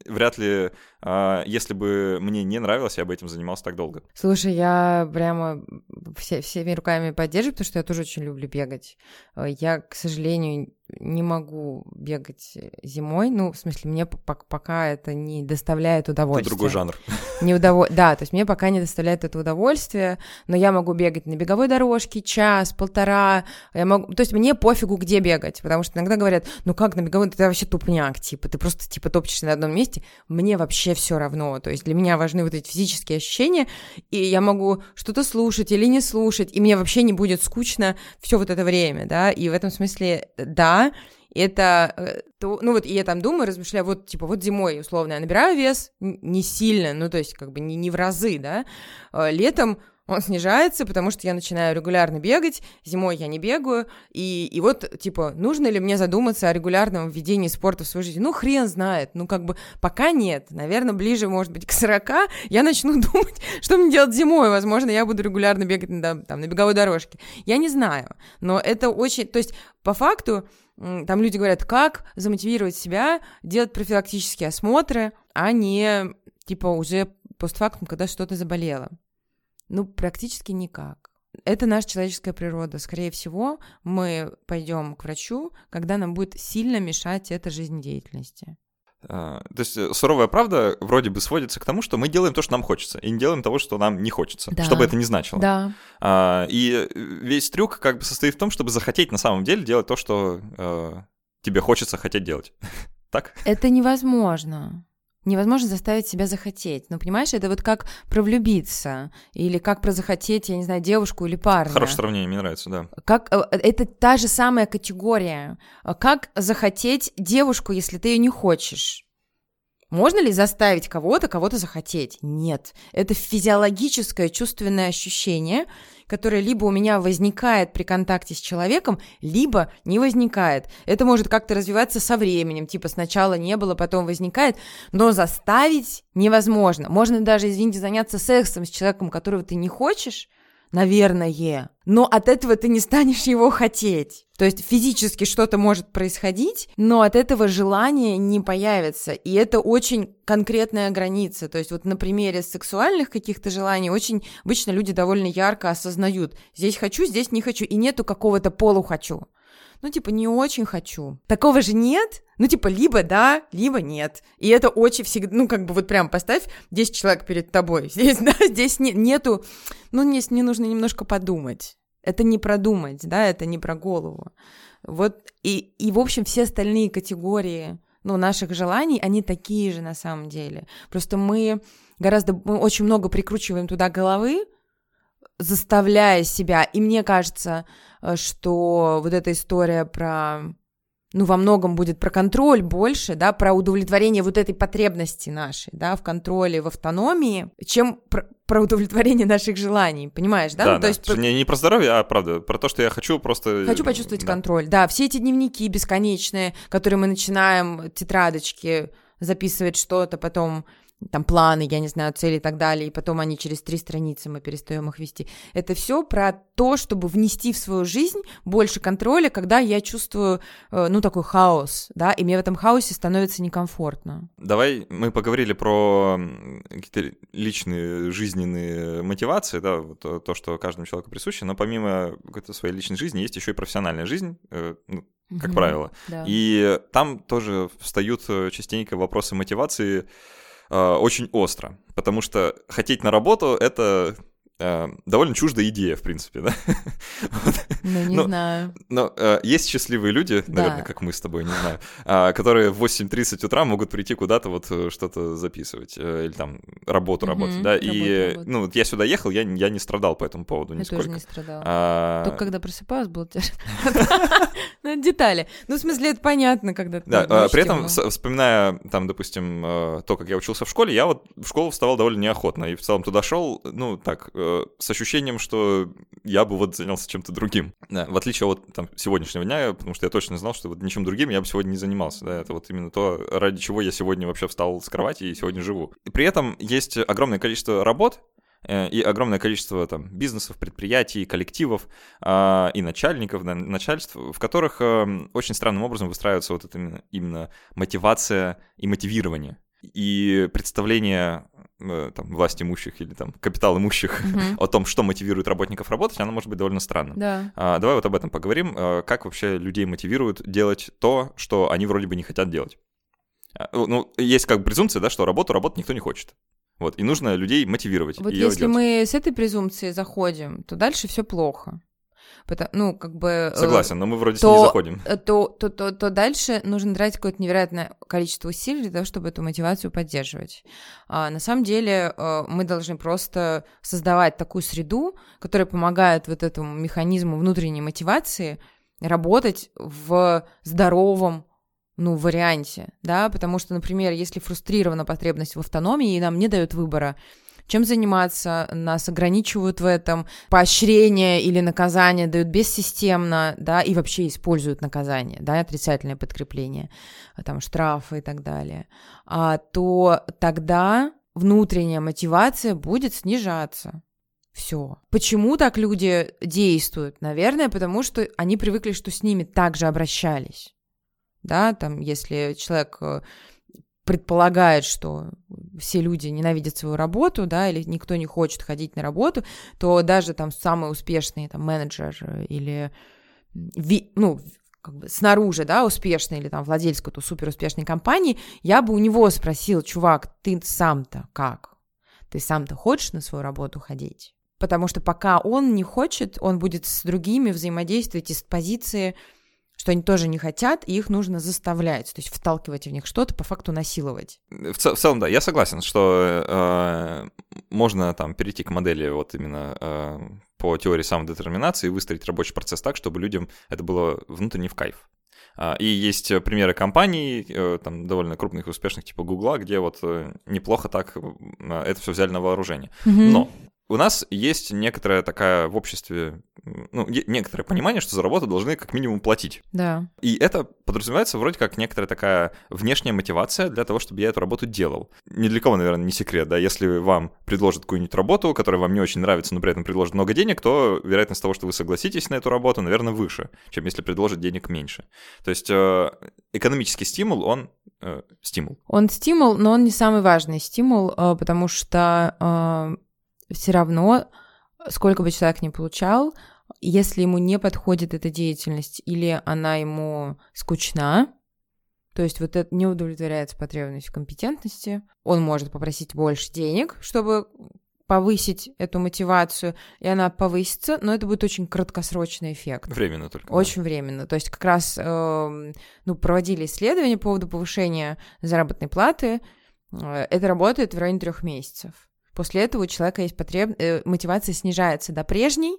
э, вряд ли, э, если бы мне не нравилось, я бы этим занимался так долго. Слушай, я прямо все, всеми руками поддерживаю, потому что я тоже очень люблю бегать. Э, я, к сожалению, не могу бегать зимой. Ну, в смысле, мне пока это не доставляет удовольствия. Это другой жанр. Не удов... Да, то есть мне пока не доставляет это удовольствие, но я могу бегать на беговой дорожке час, полтора. Я могу... То есть мне пофигу, где бегать, потому что иногда говорят, ну как на беговой, ты вообще тупняк, типа, ты просто типа топчешься на одном месте. Мне вообще все равно. То есть для меня важны вот эти физические ощущения, и я могу что-то слушать или не слушать, и мне вообще не будет скучно все вот это время, да, и в этом смысле, да, это, э, ну вот, и я там думаю, размышляю, вот, типа, вот зимой, условно, я набираю вес не сильно, ну, то есть, как бы не, не в разы, да, а летом он снижается, потому что я начинаю регулярно бегать, зимой я не бегаю, и, и вот, типа, нужно ли мне задуматься о регулярном введении спорта в свою жизнь? Ну, хрен знает, ну, как бы, пока нет, наверное, ближе, может быть, к 40 я начну думать, что мне делать зимой, возможно, я буду регулярно бегать на, там, на беговой дорожке, я не знаю, но это очень, то есть, по факту, там люди говорят, как замотивировать себя делать профилактические осмотры, а не, типа, уже постфактум, когда что-то заболело. Ну, практически никак. Это наша человеческая природа. Скорее всего, мы пойдем к врачу, когда нам будет сильно мешать эта жизнедеятельности. А, то есть э, суровая правда вроде бы сводится к тому, что мы делаем то, что нам хочется, и не делаем того, что нам не хочется, да. что бы это ни значило. Да. А, и весь трюк как бы состоит в том, чтобы захотеть на самом деле делать то, что э, тебе хочется хотеть делать. так? Это невозможно невозможно заставить себя захотеть. Ну, понимаешь, это вот как про влюбиться, или как про захотеть, я не знаю, девушку или парня. Хорошее сравнение, мне нравится, да. Как, э, это та же самая категория. Как захотеть девушку, если ты ее не хочешь? Можно ли заставить кого-то кого-то захотеть? Нет. Это физиологическое чувственное ощущение, которое либо у меня возникает при контакте с человеком, либо не возникает. Это может как-то развиваться со временем, типа сначала не было, потом возникает, но заставить невозможно. Можно даже, извините, заняться сексом с человеком, которого ты не хочешь, наверное. Но от этого ты не станешь его хотеть. То есть физически что-то может происходить, но от этого желания не появится. И это очень конкретная граница. То есть вот на примере сексуальных каких-то желаний очень обычно люди довольно ярко осознают. Здесь хочу, здесь не хочу. И нету какого-то полу хочу ну, типа, не очень хочу. Такого же нет, ну, типа, либо да, либо нет. И это очень всегда, ну, как бы вот прям поставь 10 человек перед тобой. Здесь, да, здесь не, нету, ну, мне нужно немножко подумать. Это не продумать, да, это не про голову. Вот, и, и в общем, все остальные категории, ну, наших желаний, они такие же на самом деле. Просто мы гораздо, мы очень много прикручиваем туда головы, заставляя себя. И мне кажется, что вот эта история про ну, во многом будет про контроль больше, да, про удовлетворение вот этой потребности нашей, да, в контроле, в автономии, чем про, про удовлетворение наших желаний, понимаешь, да? Да, ну, то да. есть не, не про здоровье, а правда, про то, что я хочу просто... Хочу почувствовать да. контроль, да, все эти дневники бесконечные, которые мы начинаем, тетрадочки, записывать что-то, потом там планы, я не знаю, цели и так далее, и потом они через три страницы мы перестаем их вести. Это все про то, чтобы внести в свою жизнь больше контроля, когда я чувствую, э, ну, такой хаос, да, и мне в этом хаосе становится некомфортно. Давай мы поговорили про какие-то личные жизненные мотивации, да, вот то, что каждому человеку присуще, но помимо какой-то своей личной жизни есть еще и профессиональная жизнь, э, ну, как угу, правило. Да. И там тоже встают э, частенько вопросы мотивации, э, очень остро, потому что хотеть на работу — это э, довольно чуждая идея, в принципе, да? Ну, не но, знаю. Но э, есть счастливые люди, да. наверное, как мы с тобой, не знаю, э, которые в 8.30 утра могут прийти куда-то вот э, что-то записывать, э, или там работу работать, да, работу, и, работу. ну, вот я сюда ехал, я, я не страдал по этому поводу нисколько. Я тоже не страдал. А... Только когда просыпалась, было тяжело. Ну, детали. Ну, в смысле, это понятно, когда ты... Да, а, при этом, вспоминая, там, допустим, э, то, как я учился в школе, я вот в школу вставал довольно неохотно, и в целом туда шел, ну, так, э, с ощущением, что я бы вот занялся чем-то другим. Да, в отличие от там, сегодняшнего дня, потому что я точно знал, что вот ничем другим я бы сегодня не занимался. Да, это вот именно то, ради чего я сегодня вообще встал с кровати и сегодня живу. И при этом есть огромное количество работ, и огромное количество там бизнесов, предприятий, коллективов э, и начальников, да, начальств, в которых э, очень странным образом выстраивается вот это именно, именно мотивация и мотивирование и представление Э, там, власть имущих или там капитал имущих угу. о том, что мотивирует работников работать, она может быть довольно странным. Да. А, давай вот об этом поговорим. А, как вообще людей мотивируют делать то, что они вроде бы не хотят делать? А, ну, есть как бы презумпция, да, что работу работать никто не хочет. Вот, и нужно людей мотивировать. Вот если делать. мы с этой презумпцией заходим, то дальше все плохо. Потому, ну, как бы... Э, Согласен, но мы вроде то, с ней заходим. То, то, то, то, то дальше нужно тратить какое-то невероятное количество усилий для того, чтобы эту мотивацию поддерживать. А, на самом деле э, мы должны просто создавать такую среду, которая помогает вот этому механизму внутренней мотивации работать в здоровом ну, варианте, да, потому что, например, если фрустрирована потребность в автономии, и нам не дают выбора, чем заниматься, нас ограничивают в этом, поощрение или наказание дают бессистемно, да, и вообще используют наказание, да, отрицательное подкрепление, там, штрафы и так далее, а, то тогда внутренняя мотивация будет снижаться. Все. Почему так люди действуют? Наверное, потому что они привыкли, что с ними также обращались. Да, там, если человек э, предполагает, что все люди ненавидят свою работу, да, или никто не хочет ходить на работу, то даже там самый успешный там менеджер или ну, как бы снаружи, да, успешной или там владелец какой-то супер успешной компании, я бы у него спросил, чувак, ты сам-то как? Ты сам-то хочешь на свою работу ходить? Потому что пока он не хочет, он будет с другими взаимодействовать из позиции, что они тоже не хотят, и их нужно заставлять, то есть вталкивать в них что-то, по факту насиловать. В, цел, в целом, да, я согласен, что э, можно там перейти к модели вот именно э, по теории самодетерминации и выстроить рабочий процесс так, чтобы людям это было внутренне в кайф. А, и есть примеры компаний, э, там, довольно крупных и успешных, типа Гугла, где вот э, неплохо так э, это все взяли на вооружение. Mm-hmm. Но у нас есть некоторая такая в обществе, ну, некоторое понимание, что за работу должны как минимум платить. Да. И это подразумевается вроде как некоторая такая внешняя мотивация для того, чтобы я эту работу делал. Ни для кого, наверное, не секрет, да, если вам предложат какую-нибудь работу, которая вам не очень нравится, но при этом предложит много денег, то вероятность того, что вы согласитесь на эту работу, наверное, выше, чем если предложат денег меньше. То есть э, экономический стимул, он э, стимул. Он стимул, но он не самый важный стимул, э, потому что все равно, сколько бы человек ни получал, если ему не подходит эта деятельность или она ему скучна, то есть вот это не удовлетворяется потребность в компетентности, он может попросить больше денег, чтобы повысить эту мотивацию, и она повысится, но это будет очень краткосрочный эффект. Временно только. Очень да. временно. То есть как раз э, ну, проводили исследования по поводу повышения заработной платы. Э, это работает в районе трех месяцев. После этого у человека есть потреб... Э, мотивация снижается до прежней,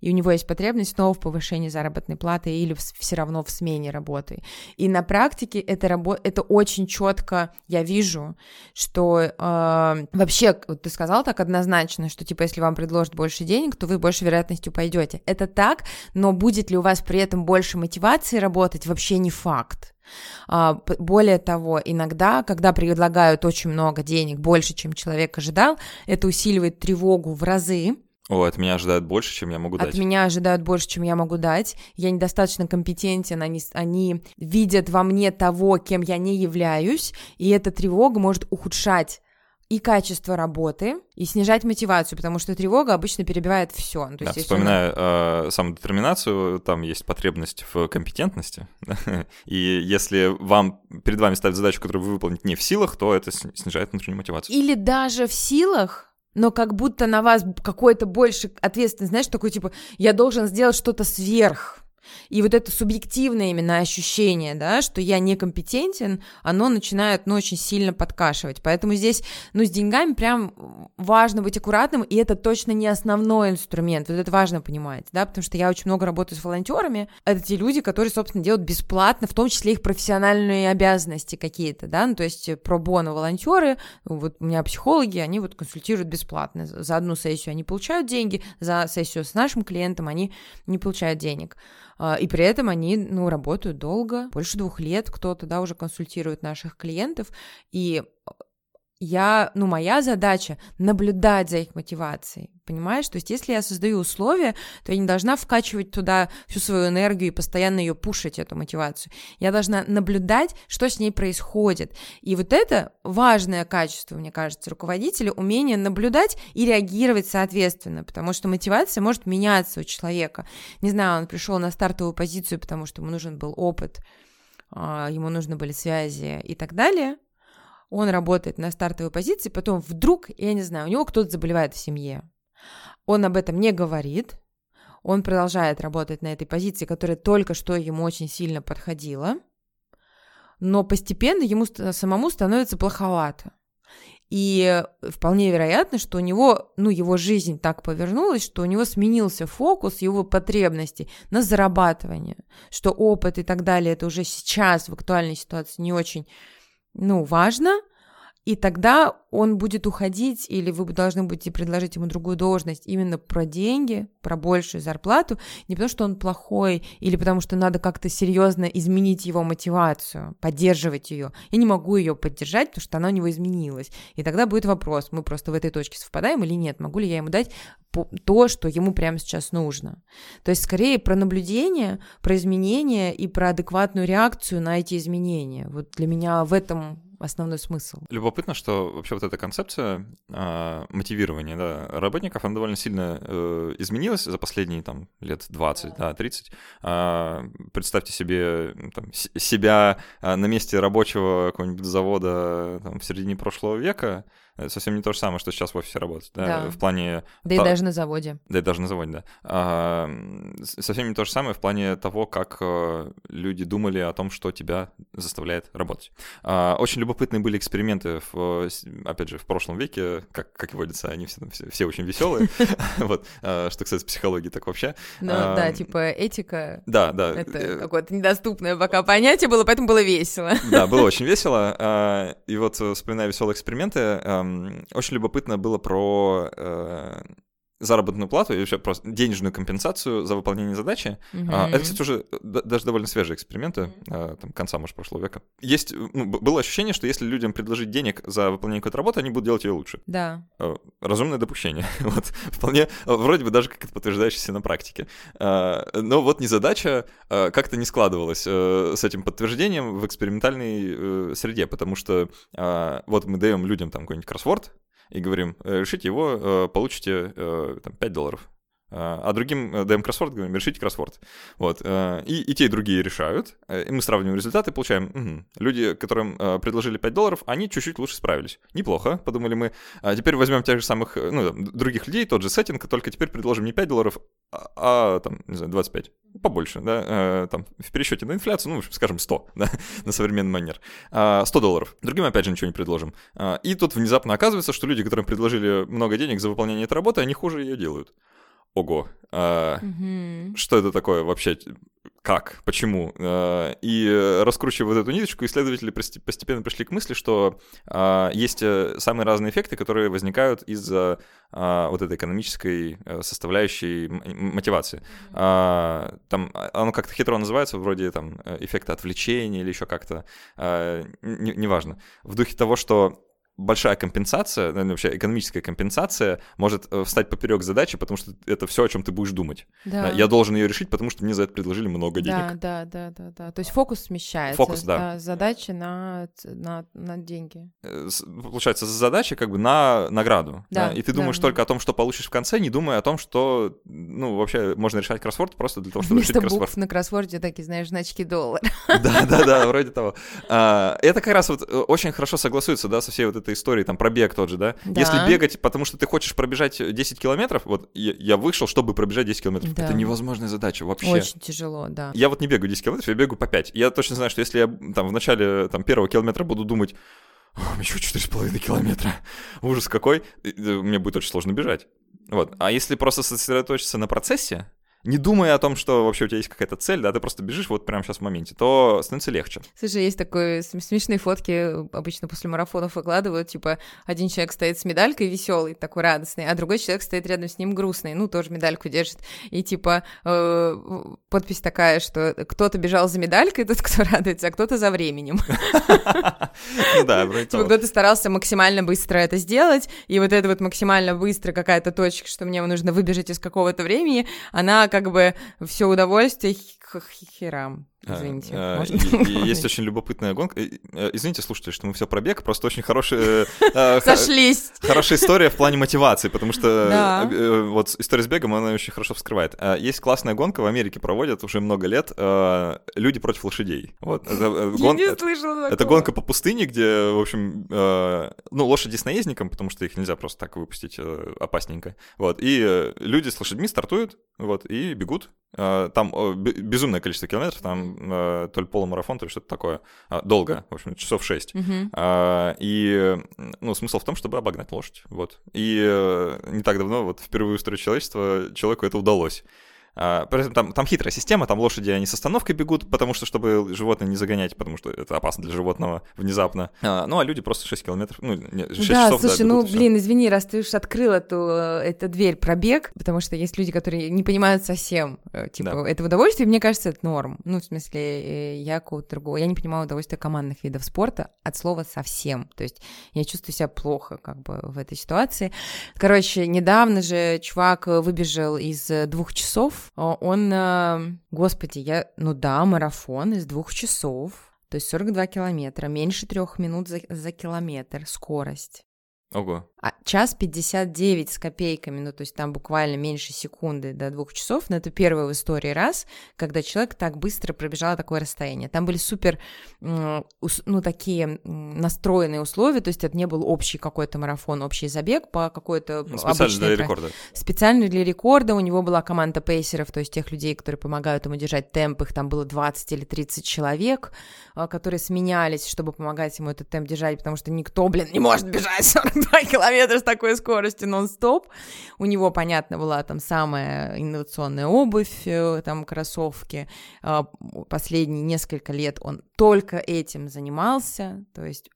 и у него есть потребность снова в повышении заработной платы или все равно в смене работы. И на практике это, рабо... это очень четко я вижу, что э, вообще, вот ты сказал так однозначно, что типа если вам предложат больше денег, то вы больше вероятностью пойдете. Это так, но будет ли у вас при этом больше мотивации работать, вообще не факт. А, более того, иногда, когда предлагают очень много денег, больше, чем человек ожидал, это усиливает тревогу в разы, о, от меня ожидают больше, чем я могу дать. От меня ожидают больше, чем я могу дать. Я недостаточно компетентен, они, они видят во мне того, кем я не являюсь, и эта тревога может ухудшать и качество работы, и снижать мотивацию, потому что тревога обычно перебивает все. Ну, то есть, да, вспоминаю она... э, самодетерминацию, там есть потребность в компетентности, и если вам перед вами ставят задачу, которую вы выполнить не в силах, то это снижает внутреннюю мотивацию. Или даже в силах, но как будто на вас какой-то больше ответственность, знаешь, такой типа, я должен сделать что-то сверх. И вот это субъективное именно ощущение, да, что я некомпетентен, оно начинает, ну, очень сильно подкашивать. Поэтому здесь, ну, с деньгами прям важно быть аккуратным, и это точно не основной инструмент. Вот это важно понимать, да, потому что я очень много работаю с волонтерами. Это те люди, которые, собственно, делают бесплатно, в том числе их профессиональные обязанности какие-то, да, ну, то есть про боно волонтеры, вот у меня психологи, они вот консультируют бесплатно. За одну сессию они получают деньги, за сессию с нашим клиентом они не получают денег. А, и при этом они, ну, работают долго, больше двух лет кто-то, да, уже консультирует наших клиентов, и я, ну, моя задача наблюдать за их мотивацией, понимаешь? То есть, если я создаю условия, то я не должна вкачивать туда всю свою энергию и постоянно ее пушить, эту мотивацию. Я должна наблюдать, что с ней происходит. И вот это важное качество, мне кажется, руководителя, умение наблюдать и реагировать соответственно, потому что мотивация может меняться у человека. Не знаю, он пришел на стартовую позицию, потому что ему нужен был опыт, а, ему нужны были связи и так далее – он работает на стартовой позиции, потом вдруг, я не знаю, у него кто-то заболевает в семье. Он об этом не говорит, он продолжает работать на этой позиции, которая только что ему очень сильно подходила, но постепенно ему самому становится плоховато. И вполне вероятно, что у него, ну, его жизнь так повернулась, что у него сменился фокус его потребностей на зарабатывание, что опыт и так далее, это уже сейчас в актуальной ситуации не очень ну, важно, и тогда он будет уходить, или вы должны будете предложить ему другую должность именно про деньги, про большую зарплату, не потому что он плохой, или потому что надо как-то серьезно изменить его мотивацию, поддерживать ее. Я не могу ее поддержать, потому что она у него изменилась. И тогда будет вопрос, мы просто в этой точке совпадаем или нет, могу ли я ему дать то, что ему прямо сейчас нужно. То есть скорее про наблюдение, про изменения и про адекватную реакцию на эти изменения. Вот для меня в этом основной смысл. Любопытно, что вообще вот эта концепция э, мотивирования да, работников, она довольно сильно э, изменилась за последние там лет 20, да, 30. Э, представьте себе там, себя на месте рабочего какого-нибудь завода там, в середине прошлого века, совсем не то же самое, что сейчас в офисе работать, да, да. в плане... Да та... и даже на заводе. Да и даже на заводе, да. А, совсем не то же самое в плане того, как э, люди думали о том, что тебя заставляет работать. А, очень любопытные были эксперименты, в, опять же, в прошлом веке, как, как и водится, они все, все, все очень веселые, вот, а, что, кстати, психологии так вообще. Ну да, типа этика. Да, да. Это э, какое-то недоступное пока понятие было, поэтому было весело. Да, было очень весело. И вот, вспоминая веселые эксперименты, очень любопытно было про э, заработную плату и вообще просто денежную компенсацию за выполнение задачи. Mm-hmm. А, это, кстати, уже даже довольно свежие эксперименты, mm-hmm. там, конца, может, прошлого века. Есть, ну, было ощущение, что если людям предложить денег за выполнение какой-то работы, они будут делать ее лучше. Да. А, разумное допущение. вот, вполне, вроде бы даже как-то подтверждающееся на практике. А, но вот незадача как-то не складывалась э, с этим подтверждением в экспериментальной э, среде, потому что вот мы даем людям там какой-нибудь кроссворд, и говорим, «Э, решите его, э, получите э, там, 5 долларов. А другим даем кроссворд, говорим, решите кроссворд. Вот. И, и те, и другие решают. И мы сравниваем результаты, получаем, угу. люди, которым предложили 5 долларов, они чуть-чуть лучше справились. Неплохо, подумали мы. А теперь возьмем тех же самых, ну, других людей, тот же сеттинг, только теперь предложим не 5 долларов, а, а там, не знаю, 25 побольше, да, э, там, в пересчете на инфляцию, ну, скажем, 100, да, на современный манер, 100 долларов. Другим, опять же, ничего не предложим. И тут внезапно оказывается, что люди, которым предложили много денег за выполнение этой работы, они хуже ее делают ого, э, угу. что это такое вообще, как, почему? Э, и раскручивая вот эту ниточку, исследователи постепенно пришли к мысли, что э, есть э, самые разные эффекты, которые возникают из-за э, вот этой экономической э, составляющей мотивации. Э, там оно как-то хитро называется, вроде там эффекта отвлечения или еще как-то, э, неважно. В духе того, что большая компенсация, наверное, вообще экономическая компенсация может э, встать поперек задачи, потому что это все, о чем ты будешь думать. Да. Я должен ее решить, потому что мне за это предложили много денег. Да, да, да, да, да. То есть фокус смещается. Фокус, да. Задачи на, на, на деньги. Э, получается, задача как бы на награду. Да. да? И ты думаешь да, только да. о том, что получишь в конце, не думая о том, что, ну, вообще можно решать кроссворд просто для того, чтобы Вместо решить кроссворд. букв на кроссворде такие, знаешь, значки доллара. Да, да, да, вроде того. А, это как раз вот э, очень хорошо согласуется, да, со всей вот этой историей, там, пробег бег тот же, да? да? Если бегать, потому что ты хочешь пробежать 10 километров, вот я, я вышел, чтобы пробежать 10 километров. Да. Это невозможная задача вообще. Очень тяжело, да. Я вот не бегаю 10 километров, я бегаю по 5. Я точно знаю, что если я там в начале там, первого километра буду думать, еще 4,5 километра, ужас какой, мне будет очень сложно бежать. Вот. А если просто сосредоточиться на процессе, не думая о том, что вообще у тебя есть какая-то цель, да, ты просто бежишь вот прямо сейчас в моменте, то становится легче. Слушай, есть такой смешные фотки, обычно после марафонов выкладывают, типа, один человек стоит с медалькой веселый, такой радостный, а другой человек стоит рядом с ним грустный, ну, тоже медальку держит, и типа э, подпись такая, что кто-то бежал за медалькой, тот, кто радуется, а кто-то за временем. Ну да, Типа кто-то старался максимально быстро это сделать, и вот это вот максимально быстро какая-то точка, что мне нужно выбежать из какого-то времени, она как бы все удовольствие к херам. А, Извините. А, и, и есть очень любопытная гонка. Э, извините, слушайте, что мы все про бег, просто очень хорошая... Э, Сошлись. Хорошая история в плане мотивации, потому что э, вот история с бегом, она очень хорошо вскрывает. А, есть классная гонка, в Америке проводят уже много лет, люди против лошадей. Вот. Я не слышала Это гонка по пустыне, где, в общем, ну, лошади с наездником, потому что их нельзя просто так выпустить опасненько. Вот. И люди с лошадьми стартуют, вот, и бегут. Там безумное количество километров, там э, то ли полумарафон, то ли что-то такое. А, долго, в общем, часов 6. Uh-huh. А, и, ну, смысл в том, чтобы обогнать лошадь, вот. И э, не так давно, вот, впервые в истории человечества человеку это удалось. А, там, там хитрая система, там лошади, они с остановкой бегут, потому что, чтобы животное не загонять, потому что это опасно для животного внезапно. А, ну, а люди просто 6 километров, ну, 6 да, часов, слушай, да, ну, блин, извини, раз ты уж открыл эту, эту дверь пробег, потому что есть люди, которые не понимают совсем, э, типа, да. это удовольствие, мне кажется, это норм. Ну, в смысле, э, я какого-то другого, я не понимаю удовольствия командных видов спорта от слова совсем. То есть я чувствую себя плохо, как бы, в этой ситуации. Короче, недавно же чувак выбежал из двух часов, он Господи, я... Ну да, марафон из двух часов. то есть 42 километра, меньше трех минут за, за километр скорость. Ого. А час 59 с копейками, ну, то есть там буквально меньше секунды до двух часов, но это первый в истории раз, когда человек так быстро пробежал такое расстояние. Там были супер, ну, такие настроенные условия, то есть это не был общий какой-то марафон, общий забег по какой-то ну, Специально для рекорда. Специально для рекорда у него была команда пейсеров, то есть тех людей, которые помогают ему держать темп, их там было 20 или 30 человек, а, которые сменялись, чтобы помогать ему этот темп держать, потому что никто, блин, не может бежать 42 километра с такой скоростью нон-стоп. У него, понятно, была там самая инновационная обувь, э, там кроссовки. А, последние несколько лет он только этим занимался, то есть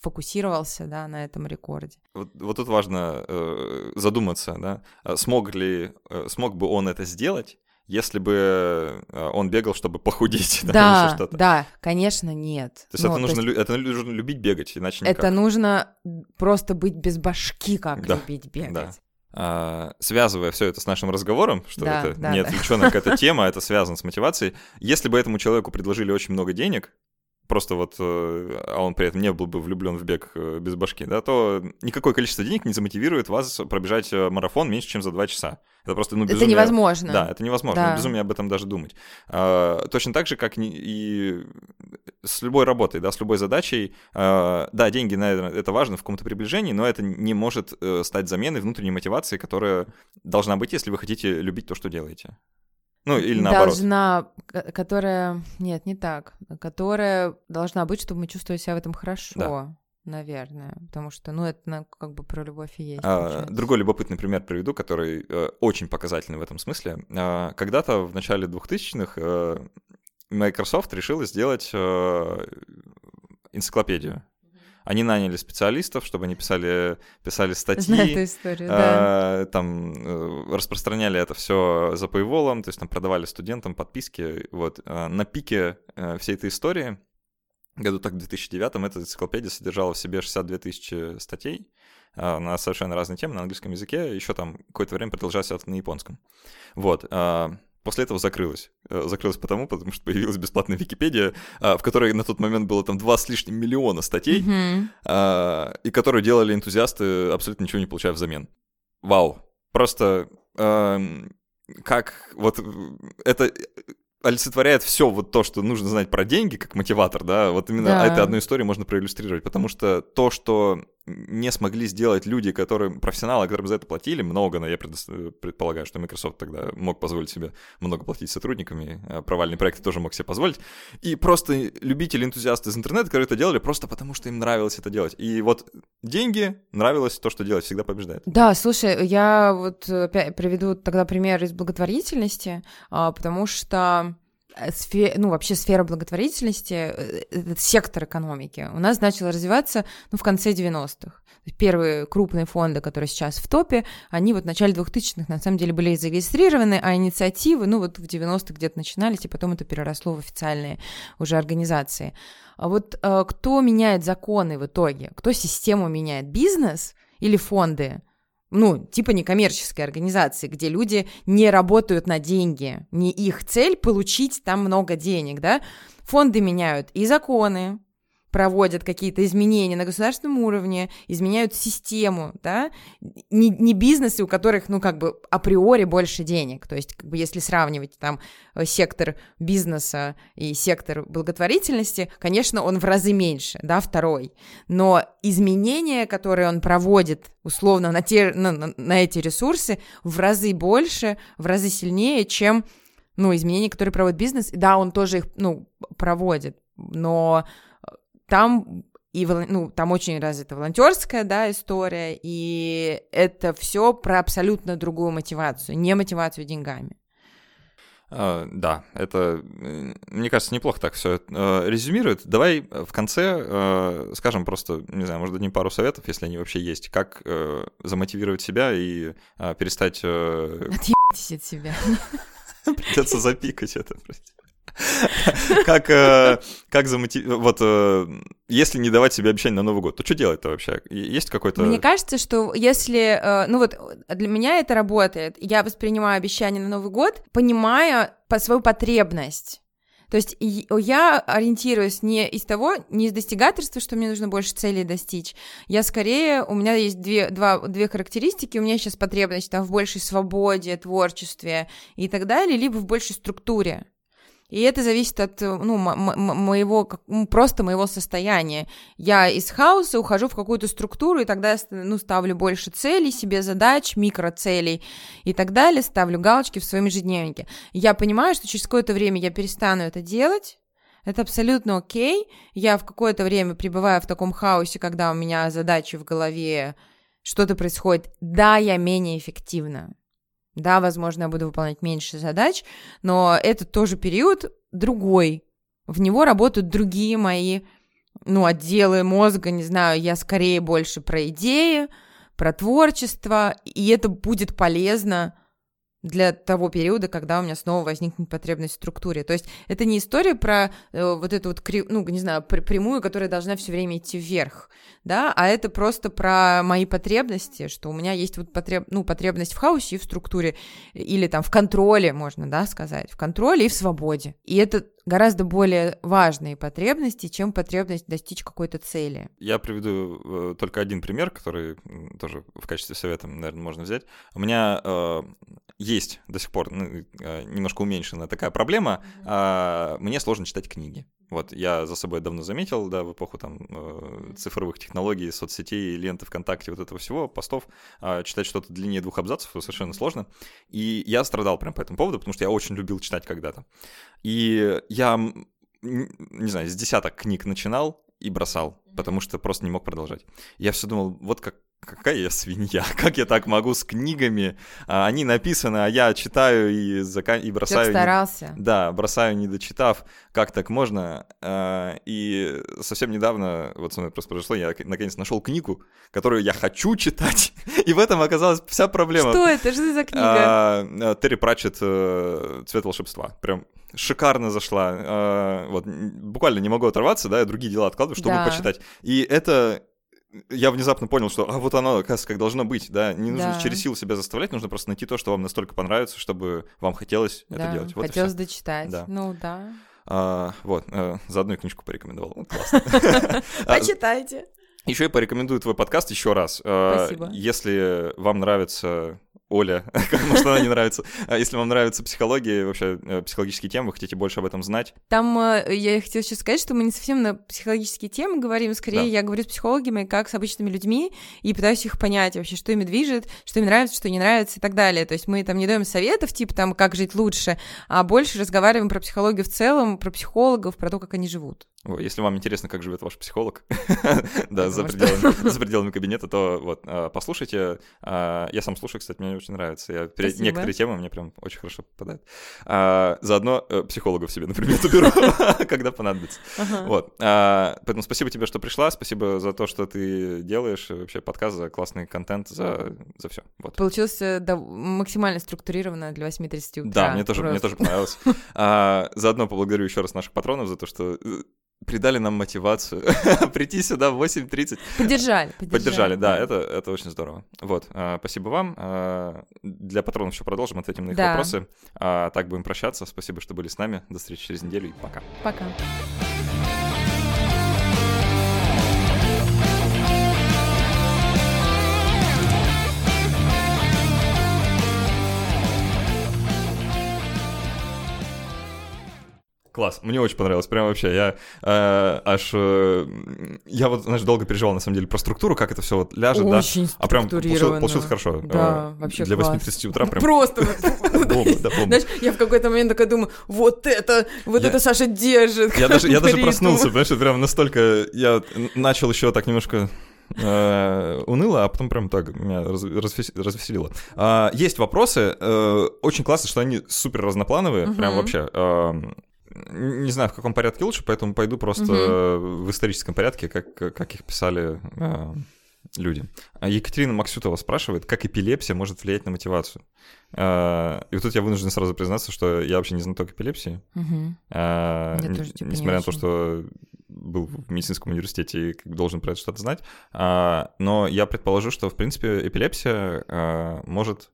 фокусировался, да, на этом рекорде. Вот, вот тут важно э, задуматься, да, а смог ли, э, смог бы он это сделать, если бы э, он бегал, чтобы похудеть, да, да что-то. Да, конечно, нет. То есть, ну, это, нужно, есть это нужно любить бегать, иначе никак. Это нужно просто быть без башки, как да, любить бегать. Да. А, связывая все это с нашим разговором, что да, это да, не отвлеченная да. какая-то тема, это связано с мотивацией. Если бы этому человеку предложили очень много денег, просто вот, э, а он при этом не был бы влюблен в бег э, без башки, да, то никакое количество денег не замотивирует вас пробежать э, марафон меньше, чем за два часа. Это просто, ну, безумие. Это невозможно. Да, это невозможно. Да. Безумие об этом даже думать. А, точно так же, как и с любой работой, да, с любой задачей. А, да, деньги, наверное, это важно в каком-то приближении, но это не может стать заменой внутренней мотивации, которая должна быть, если вы хотите любить то, что делаете. Ну, или наоборот. Должна, которая... Нет, не так. Которая должна быть, чтобы мы чувствовали себя в этом хорошо. Да. Наверное, потому что, ну, это ну, как бы про любовь и есть. А, другой любопытный пример приведу, который э, очень показательный в этом смысле. А, когда-то в начале 2000-х э, Microsoft решила сделать э, энциклопедию они наняли специалистов, чтобы они писали, писали статьи. Знаю эту историю, да. Э, там э, распространяли это все за paywall, то есть там продавали студентам подписки. Вот. Э, на пике э, всей этой истории, году так в 2009 эта энциклопедия содержала в себе 62 тысячи статей э, на совершенно разные темы на английском языке, еще там какое-то время продолжался на японском. Вот. Э, После этого закрылась. Э, закрылась потому, потому что появилась бесплатная Википедия, а, в которой на тот момент было там два с лишним миллиона статей, mm-hmm. и которую делали энтузиасты, абсолютно ничего не получая взамен. Вау. Просто как вот это олицетворяет все вот то, что нужно знать про деньги, как мотиватор, да, вот именно да. этой одной истории можно проиллюстрировать, потому что то, что не смогли сделать люди, которые, профессионалы, которым за это платили, много, но я предполагаю, что Microsoft тогда мог позволить себе много платить сотрудникам, и а, провальные проекты тоже мог себе позволить, и просто любители, энтузиасты из интернета, которые это делали просто потому, что им нравилось это делать. И вот деньги, нравилось то, что делать, всегда побеждает. Да, слушай, я вот опять приведу тогда пример из благотворительности, а, потому что Э, сфе... ну, вообще сфера благотворительности, э, этот сектор экономики у нас начал развиваться, ну, в конце 90-х. Первые крупные фонды, которые сейчас в топе, они вот в начале 2000-х на самом деле были зарегистрированы, а инициативы, ну, вот в 90-х где-то начинались, и потом это переросло в официальные уже организации. А вот э, кто меняет законы в итоге? Кто систему меняет? Бизнес или фонды? Ну, типа некоммерческой организации, где люди не работают на деньги, не их цель получить там много денег, да, фонды меняют и законы, проводят какие-то изменения на государственном уровне, изменяют систему, да, не, не бизнесы, у которых, ну, как бы априори больше денег, то есть, как бы, если сравнивать там э, сектор бизнеса и сектор благотворительности, конечно, он в разы меньше, да, второй, но изменения, которые он проводит, условно, на, те, на, на эти ресурсы, в разы больше, в разы сильнее, чем, ну, изменения, которые проводит бизнес, да, он тоже их, ну, проводит, но там и ну, там очень развита волонтерская да, история, и это все про абсолютно другую мотивацию, не мотивацию деньгами. Uh, да, это, мне кажется, неплохо так все uh, э, резюмирует. Давай в конце uh, скажем просто, не знаю, может, дадим пару советов, если они вообще есть, как замотивировать себя и перестать... Отъебитесь от себя. Придется запикать это, прости. Как, э, как замотивировать... Вот э, если не давать себе обещание на Новый год, то что делать-то вообще? Есть какой-то... Мне кажется, что если... Э, ну вот для меня это работает. Я воспринимаю обещание на Новый год, понимая по свою потребность. То есть я ориентируюсь не из того, не из достигаторства, что мне нужно больше целей достичь. Я скорее, у меня есть две, два, две характеристики, у меня сейчас потребность там, в большей свободе, творчестве и так далее, либо в большей структуре. И это зависит от ну, моего, просто моего состояния. Я из хаоса ухожу в какую-то структуру, и тогда я ну, ставлю больше целей себе, задач, микроцелей и так далее, ставлю галочки в своем ежедневнике. Я понимаю, что через какое-то время я перестану это делать, это абсолютно окей. Я в какое-то время пребываю в таком хаосе, когда у меня задачи в голове, что-то происходит. Да, я менее эффективна. Да, возможно, я буду выполнять меньше задач, но это тоже период другой. В него работают другие мои, ну, отделы мозга, не знаю, я скорее больше про идеи, про творчество, и это будет полезно для того периода, когда у меня снова возникнет потребность в структуре. То есть это не история про э, вот эту вот, ну, не знаю, прямую, которая должна все время идти вверх, да, а это просто про мои потребности, что у меня есть вот потреб, ну, потребность в хаосе и в структуре, или там в контроле, можно, да, сказать, в контроле и в свободе. И это гораздо более важные потребности, чем потребность достичь какой-то цели. Я приведу э, только один пример, который тоже в качестве совета, наверное, можно взять. У меня э, есть до сих пор ну, э, немножко уменьшенная такая проблема. Mm-hmm. Э, мне сложно читать книги. Вот, я за собой давно заметил, да, в эпоху там э, цифровых технологий, соцсетей, ленты ВКонтакте, вот этого всего, постов, э, читать что-то длиннее двух абзацев совершенно сложно. И я страдал прям по этому поводу, потому что я очень любил читать когда-то. И я, не знаю, с десяток книг начинал и бросал, потому что просто не мог продолжать. Я все думал, вот как какая я свинья, как я так могу с книгами, а, они написаны, а я читаю и, зака... и бросаю... Ты старался. Не... Да, бросаю, не дочитав, как так можно. А, и совсем недавно, вот со мной просто произошло, я наконец нашел книгу, которую я хочу читать, и в этом оказалась вся проблема. Что это? Что это за книга? А, Терри Пратчет э, «Цвет волшебства». Прям шикарно зашла. Вот, буквально не могу оторваться, да, я другие дела откладываю, чтобы да. почитать. И это я внезапно понял, что а вот оно, оказывается, как должно быть, да, не нужно да. через силу себя заставлять, нужно просто найти то, что вам настолько понравится, чтобы вам хотелось да. это делать. Вот хотелось дочитать, да. ну да. А, вот, а, заодно и книжку порекомендовал, вот, классно. А, Почитайте. Еще я порекомендую твой подкаст еще раз. А, Спасибо. Если вам нравится Оля, может, она не нравится. А если вам нравится психология, вообще э, психологические темы, вы хотите больше об этом знать? Там э, я хотела сейчас сказать, что мы не совсем на психологические темы говорим, скорее да. я говорю с психологами, как с обычными людьми, и пытаюсь их понять вообще, что ими движет, что им нравится, что не нравится и так далее. То есть мы там не даем советов, типа там, как жить лучше, а больше разговариваем про психологию в целом, про психологов, про то, как они живут. Если вам интересно, как живет ваш психолог, да, за пределами, за пределами кабинета, то вот, а, послушайте. А, я сам слушаю, кстати, мне очень нравится. Я, некоторые темы мне прям очень хорошо попадают. А, заодно э, психологов себе, например, уберу, когда понадобится. Вот. Поэтому спасибо тебе, что пришла, спасибо за то, что ты делаешь, вообще подкаст, за классный контент, за, за все. Вот. Получилось да, максимально структурированно для 8.30 утра. Да, мне тоже, мне тоже понравилось. Заодно поблагодарю еще раз наших патронов за то, что э, придали нам мотивацию прийти сюда в 8.30. Поддержали, поддержали. Поддержали, да, это, это очень здорово. Вот, а, спасибо вам. А, для патронов еще продолжим, ответим на их да. вопросы. А, так будем прощаться. Спасибо, что были с нами. До встречи через неделю и пока. Пока. Класс, мне очень понравилось, прям вообще, я э, аж, э, я вот, знаешь, долго переживал, на самом деле, про структуру, как это все вот ляжет, очень да, а прям получилось, получилось хорошо. Да, э, вообще Для 8.30 утра прям. Просто, знаешь, я в какой-то момент такая думаю, вот это, вот это Саша держит. Я даже, я даже проснулся, понимаешь, прям настолько, я начал еще так немножко э, уныло, а потом прям так меня развеселило. А, есть вопросы, э, очень классно, что они супер разноплановые, прям вообще не знаю, в каком порядке лучше, поэтому пойду просто угу. в историческом порядке, как, как их писали э, люди. А Екатерина Максютова спрашивает, как эпилепсия может влиять на мотивацию. Э, и вот тут я вынужден сразу признаться, что я вообще не знаток эпилепсии. Угу. Э, тоже, типа, несмотря на то, что был в медицинском университете и должен про это что-то знать. Э, но я предположу, что, в принципе, эпилепсия э, может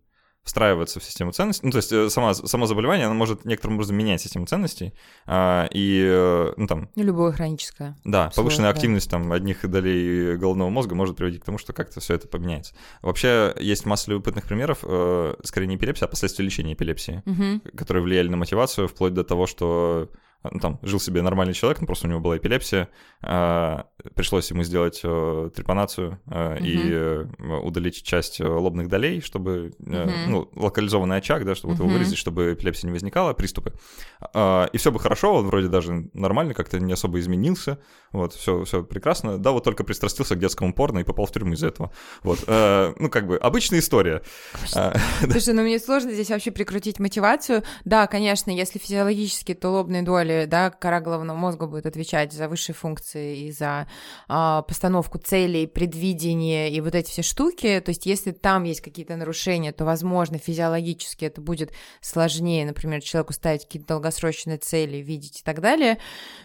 встраиваться в систему ценностей. Ну, то есть э, сама, само заболевание, оно может некоторым образом менять систему ценностей. А, и, э, ну, там... Ну, любое хроническое. Да, повышенная активность там одних долей головного мозга может приводить к тому, что как-то все это поменяется. Вообще, есть масса любопытных примеров, э, скорее не эпилепсии, а последствия лечения эпилепсии, угу. которые влияли на мотивацию, вплоть до того, что ну, там жил себе нормальный человек, но просто у него была эпилепсия, а, пришлось ему сделать э, трепанацию э, угу. и э, удалить часть лобных долей, чтобы, угу. ну, локализованный очаг, да, чтобы угу. его вырезать, чтобы эпилепсия не возникала, приступы. А, и все бы хорошо, он вроде даже нормально, как-то не особо изменился, вот, все, все прекрасно. Да, вот только пристрастился к детскому порно и попал в тюрьму из-за этого. Вот, ну, как бы, обычная история. А, Слушай, ну мне сложно здесь вообще прикрутить мотивацию. Да, конечно, если физиологически, то лобные доли да, кора головного мозга будет отвечать за высшие функции и за а, постановку целей, предвидение и вот эти все штуки. То есть, если там есть какие-то нарушения, то, возможно, физиологически это будет сложнее, например, человеку ставить какие-то долгосрочные цели, видеть и так далее.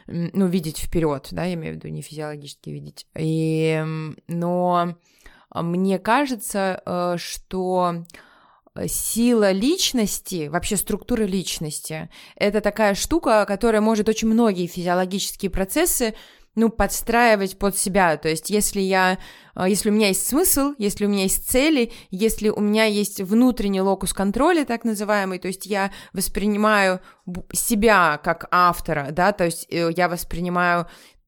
Ну, видеть вперед, да, я имею в виду не физиологически видеть. И, но мне кажется, э, что сила личности, вообще структура личности, это такая штука, которая может очень многие физиологические процессы ну, подстраивать под себя. То есть, если я, э, если у меня есть смысл, если у меня есть цели, если у меня есть внутренний локус контроля, так называемый, то есть я воспринимаю себя как автора, да, то есть э, я воспринимаю Э,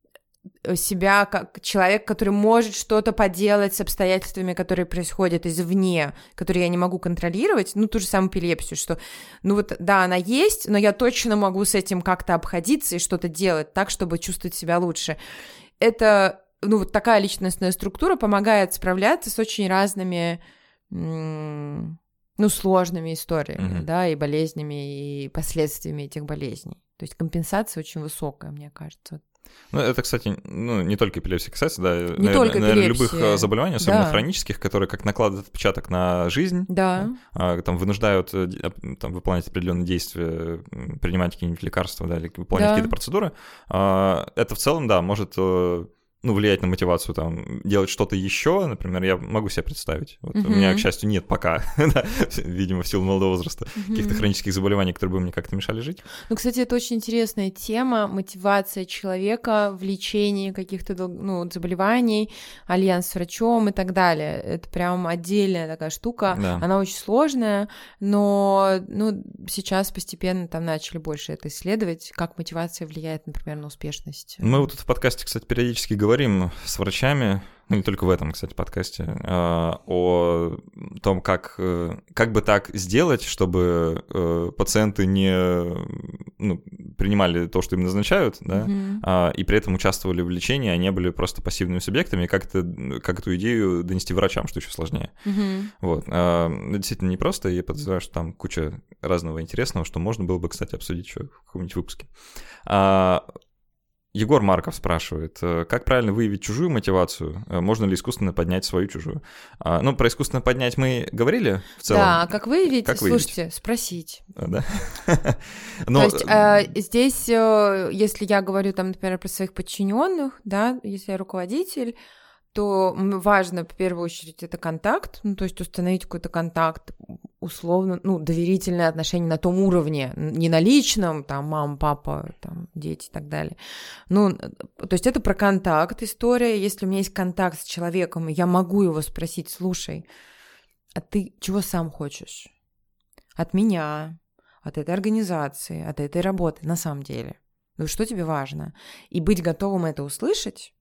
себя как человек, который может что-то поделать с обстоятельствами, которые происходят извне, которые я не могу контролировать, ну, ту же самую эпилепсию, что, ну, вот, да, она есть, но я точно могу с этим как-то обходиться и что-то делать так, чтобы чувствовать себя лучше. Это, ну, вот такая личностная структура помогает справляться с очень разными ну, сложными историями, mm-hmm. да, и болезнями, и последствиями этих болезней. То есть компенсация очень высокая, мне кажется. Ну, это, кстати, ну, не только эпилепсия касается, да, не наверное, только наверное, любых э, заболеваний, особенно да. хронических, которые как накладывают отпечаток на жизнь, да. а, там вынуждают э, там, выполнять определенные действия, принимать какие-нибудь лекарства, да, или выполнять да. какие-то процедуры. А, это в целом, да, может э, ну, влиять на мотивацию, там, делать что-то еще, например, я могу себе представить. Вот uh-huh. У меня, к счастью, нет пока, видимо, в силу молодого возраста, uh-huh. каких-то хронических заболеваний, которые бы мне как-то мешали жить. Ну, кстати, это очень интересная тема, мотивация человека в лечении каких-то ну, заболеваний, альянс с врачом и так далее. Это прям отдельная такая штука, да. она очень сложная, но ну, сейчас постепенно там начали больше это исследовать, как мотивация влияет, например, на успешность. Мы вот тут в подкасте, кстати, периодически говорим говорим с врачами, ну не только в этом, кстати, подкасте, а, о том, как, э, как бы так сделать, чтобы э, пациенты не ну, принимали то, что им назначают, да, mm-hmm. и при этом участвовали в лечении, а не были просто пассивными субъектами, как, это, как эту идею донести врачам, что еще сложнее. Mm-hmm. Вот. Действительно непросто, я подозреваю, что там куча разного интересного, что можно было бы, кстати, обсудить еще в каком-нибудь выпуске. Егор Марков спрашивает, э, как правильно выявить чужую мотивацию? Э, можно ли искусственно поднять свою чужую? А, ну, про искусственно поднять мы говорили в целом. Да, как выявить? Как Слушайте, выявить? спросить. А, да? Но... То есть э, здесь, если я говорю, там, например, про своих подчиненных, да, если я руководитель, то важно, в первую очередь, это контакт, ну, то есть установить какой-то контакт, условно, ну, доверительные отношения на том уровне, не на личном, там, мама, папа, там, дети и так далее. Ну, то есть это про контакт история. Если у меня есть контакт с человеком, я могу его спросить, слушай, а ты чего сам хочешь? От меня, от этой организации, от этой работы, на самом деле. Ну, что тебе важно? И быть готовым это услышать,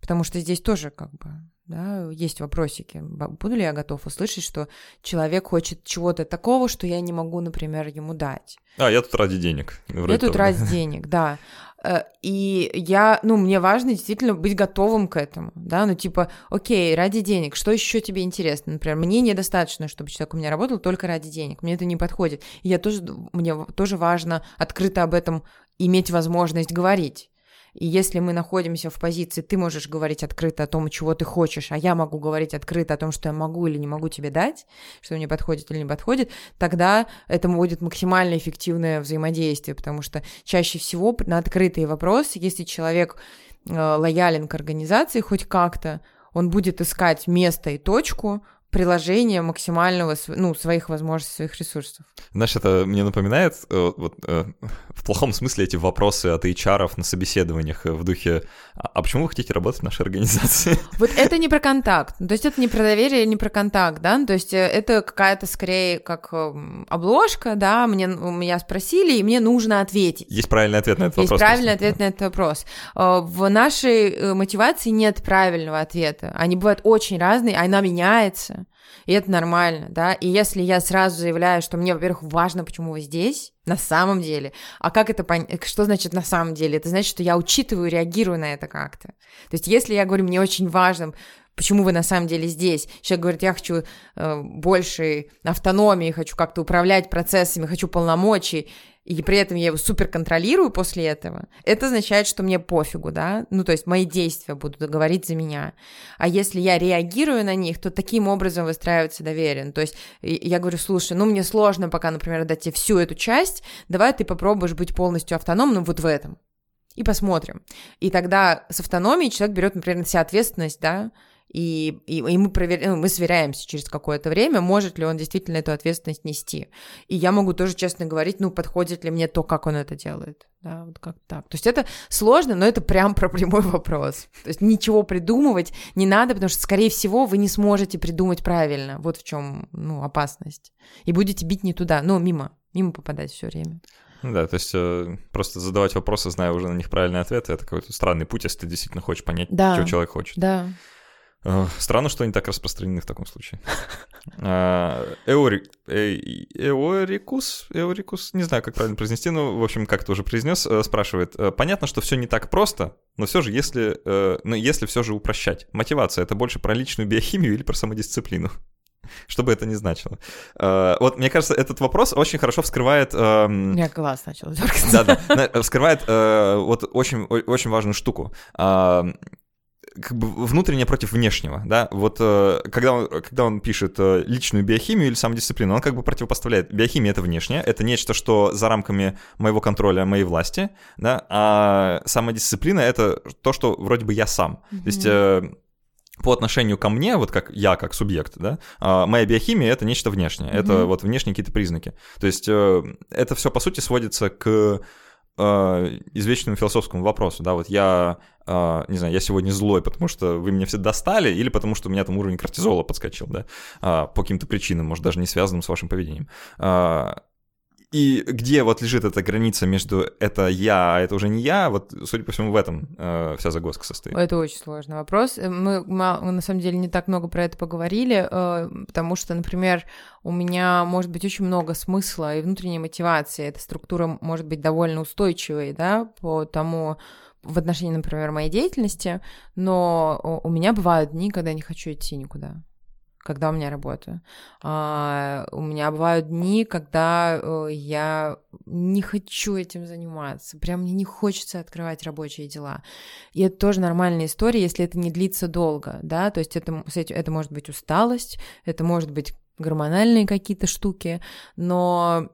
Потому что здесь тоже как бы да, есть вопросики. Буду ли я готов услышать, что человек хочет чего-то такого, что я не могу, например, ему дать? А, я тут ради денег. Вроде я тут того. ради денег, да. Э, и я, ну, мне важно действительно быть готовым к этому, да, ну, типа, окей, ради денег, что еще тебе интересно? Например, мне недостаточно, чтобы человек у меня работал только ради денег, мне это не подходит. И я тоже, мне тоже важно открыто об этом иметь возможность говорить. И если мы находимся в позиции, ты можешь говорить открыто о том, чего ты хочешь, а я могу говорить открыто о том, что я могу или не могу тебе дать, что мне подходит или не подходит, тогда это будет максимально эффективное взаимодействие, потому что чаще всего на открытые вопросы, если человек э, лоялен к организации хоть как-то, он будет искать место и точку, приложение максимального, ну, своих возможностей, своих ресурсов. Знаешь, это мне напоминает э, вот, э, в плохом смысле эти вопросы от HR на собеседованиях в духе «А, «А почему вы хотите работать в нашей организации?» Вот это не про контакт, то есть это не про доверие, не про контакт, да, то есть это какая-то скорее как обложка, да, мне, меня спросили, и мне нужно ответить. Есть правильный ответ на этот Есть вопрос. Есть правильный ответ на этот вопрос. В нашей мотивации нет правильного ответа. Они бывают очень разные, она меняется, и это нормально, да. И если я сразу заявляю, что мне, во-первых, важно, почему вы здесь, на самом деле, а как это понять, что значит на самом деле? Это значит, что я учитываю, реагирую на это как-то. То есть если я говорю, мне очень важно, почему вы на самом деле здесь. Человек говорит, я хочу э, большей автономии, хочу как-то управлять процессами, хочу полномочий и при этом я его супер контролирую после этого, это означает, что мне пофигу, да, ну, то есть мои действия будут говорить за меня. А если я реагирую на них, то таким образом выстраивается доверие. Ну, то есть я говорю, слушай, ну, мне сложно пока, например, дать тебе всю эту часть, давай ты попробуешь быть полностью автономным вот в этом. И посмотрим. И тогда с автономией человек берет, например, на себя ответственность, да, и, и, и мы, провер... Ну, мы сверяемся через какое-то время, может ли он действительно эту ответственность нести. И я могу тоже честно говорить, ну, подходит ли мне то, как он это делает. Да, вот как так. То есть это сложно, но это прям про прямой вопрос. То есть ничего придумывать не надо, потому что, скорее всего, вы не сможете придумать правильно. Вот в чем ну, опасность. И будете бить не туда, ну, мимо, мимо попадать все время. Ну да, то есть э, просто задавать вопросы, зная уже на них правильный ответ, это какой-то странный путь, если ты действительно хочешь понять, да. что человек хочет. Да. Странно, что они так распространены в таком случае. А, Эори... Э, Эорикус? Эорикус? Не знаю, как правильно произнести, но, в общем, как ты уже произнес, э, спрашивает. «Э, понятно, что все не так просто, но все же, если, ну, если все же упрощать. Мотивация — это больше про личную биохимию или про самодисциплину? Что бы это ни значило. Вот, мне кажется, этот вопрос очень хорошо вскрывает... У меня глаз начал дергаться. Да-да, вскрывает вот очень, очень важную штуку как бы внутреннее против внешнего, да, вот э, когда он, когда он пишет э, личную биохимию или самодисциплину, он как бы противопоставляет, биохимия — это внешнее, это нечто, что за рамками моего контроля, моей власти, да, а самодисциплина — это то, что вроде бы я сам, mm-hmm. то есть э, по отношению ко мне, вот как я, как субъект, да, а, моя биохимия — это нечто внешнее, mm-hmm. это вот внешние какие-то признаки, то есть это все, по сути, сводится к извечному философскому вопросу, да, вот я Uh, не знаю, я сегодня злой, потому что вы меня все достали, или потому что у меня там уровень кортизола подскочил, да, uh, по каким-то причинам, может, даже не связанным с вашим поведением. Uh, и где вот лежит эта граница между это я, а это уже не я, вот, судя по всему, в этом э, вся загвоздка состоит. Это очень сложный вопрос. Мы, мы, на самом деле, не так много про это поговорили, э, потому что, например, у меня может быть очень много смысла и внутренней мотивации. Эта структура может быть довольно устойчивой, да, по тому, в отношении, например, моей деятельности, но у меня бывают дни, когда я не хочу идти никуда когда у меня работа. А, у меня бывают дни, когда э, я не хочу этим заниматься, прям мне не хочется открывать рабочие дела. И это тоже нормальная история, если это не длится долго, да, то есть это, это может быть усталость, это может быть гормональные какие-то штуки, но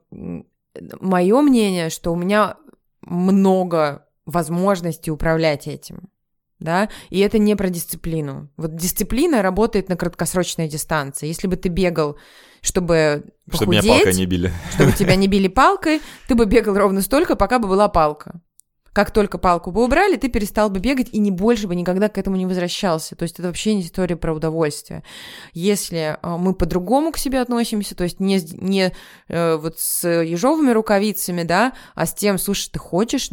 мое мнение, что у меня много возможности управлять этим. Да? И это не про дисциплину. Вот дисциплина работает на краткосрочной дистанции. Если бы ты бегал, чтобы похудеть, чтобы меня палкой не били. Чтобы тебя не били палкой, ты бы бегал ровно столько, пока бы была палка. Как только палку бы убрали, ты перестал бы бегать и не больше бы никогда к этому не возвращался. То есть это вообще не история про удовольствие. Если э, мы по-другому к себе относимся, то есть не, не э, вот с ежовыми рукавицами, да, а с тем, слушай, ты хочешь,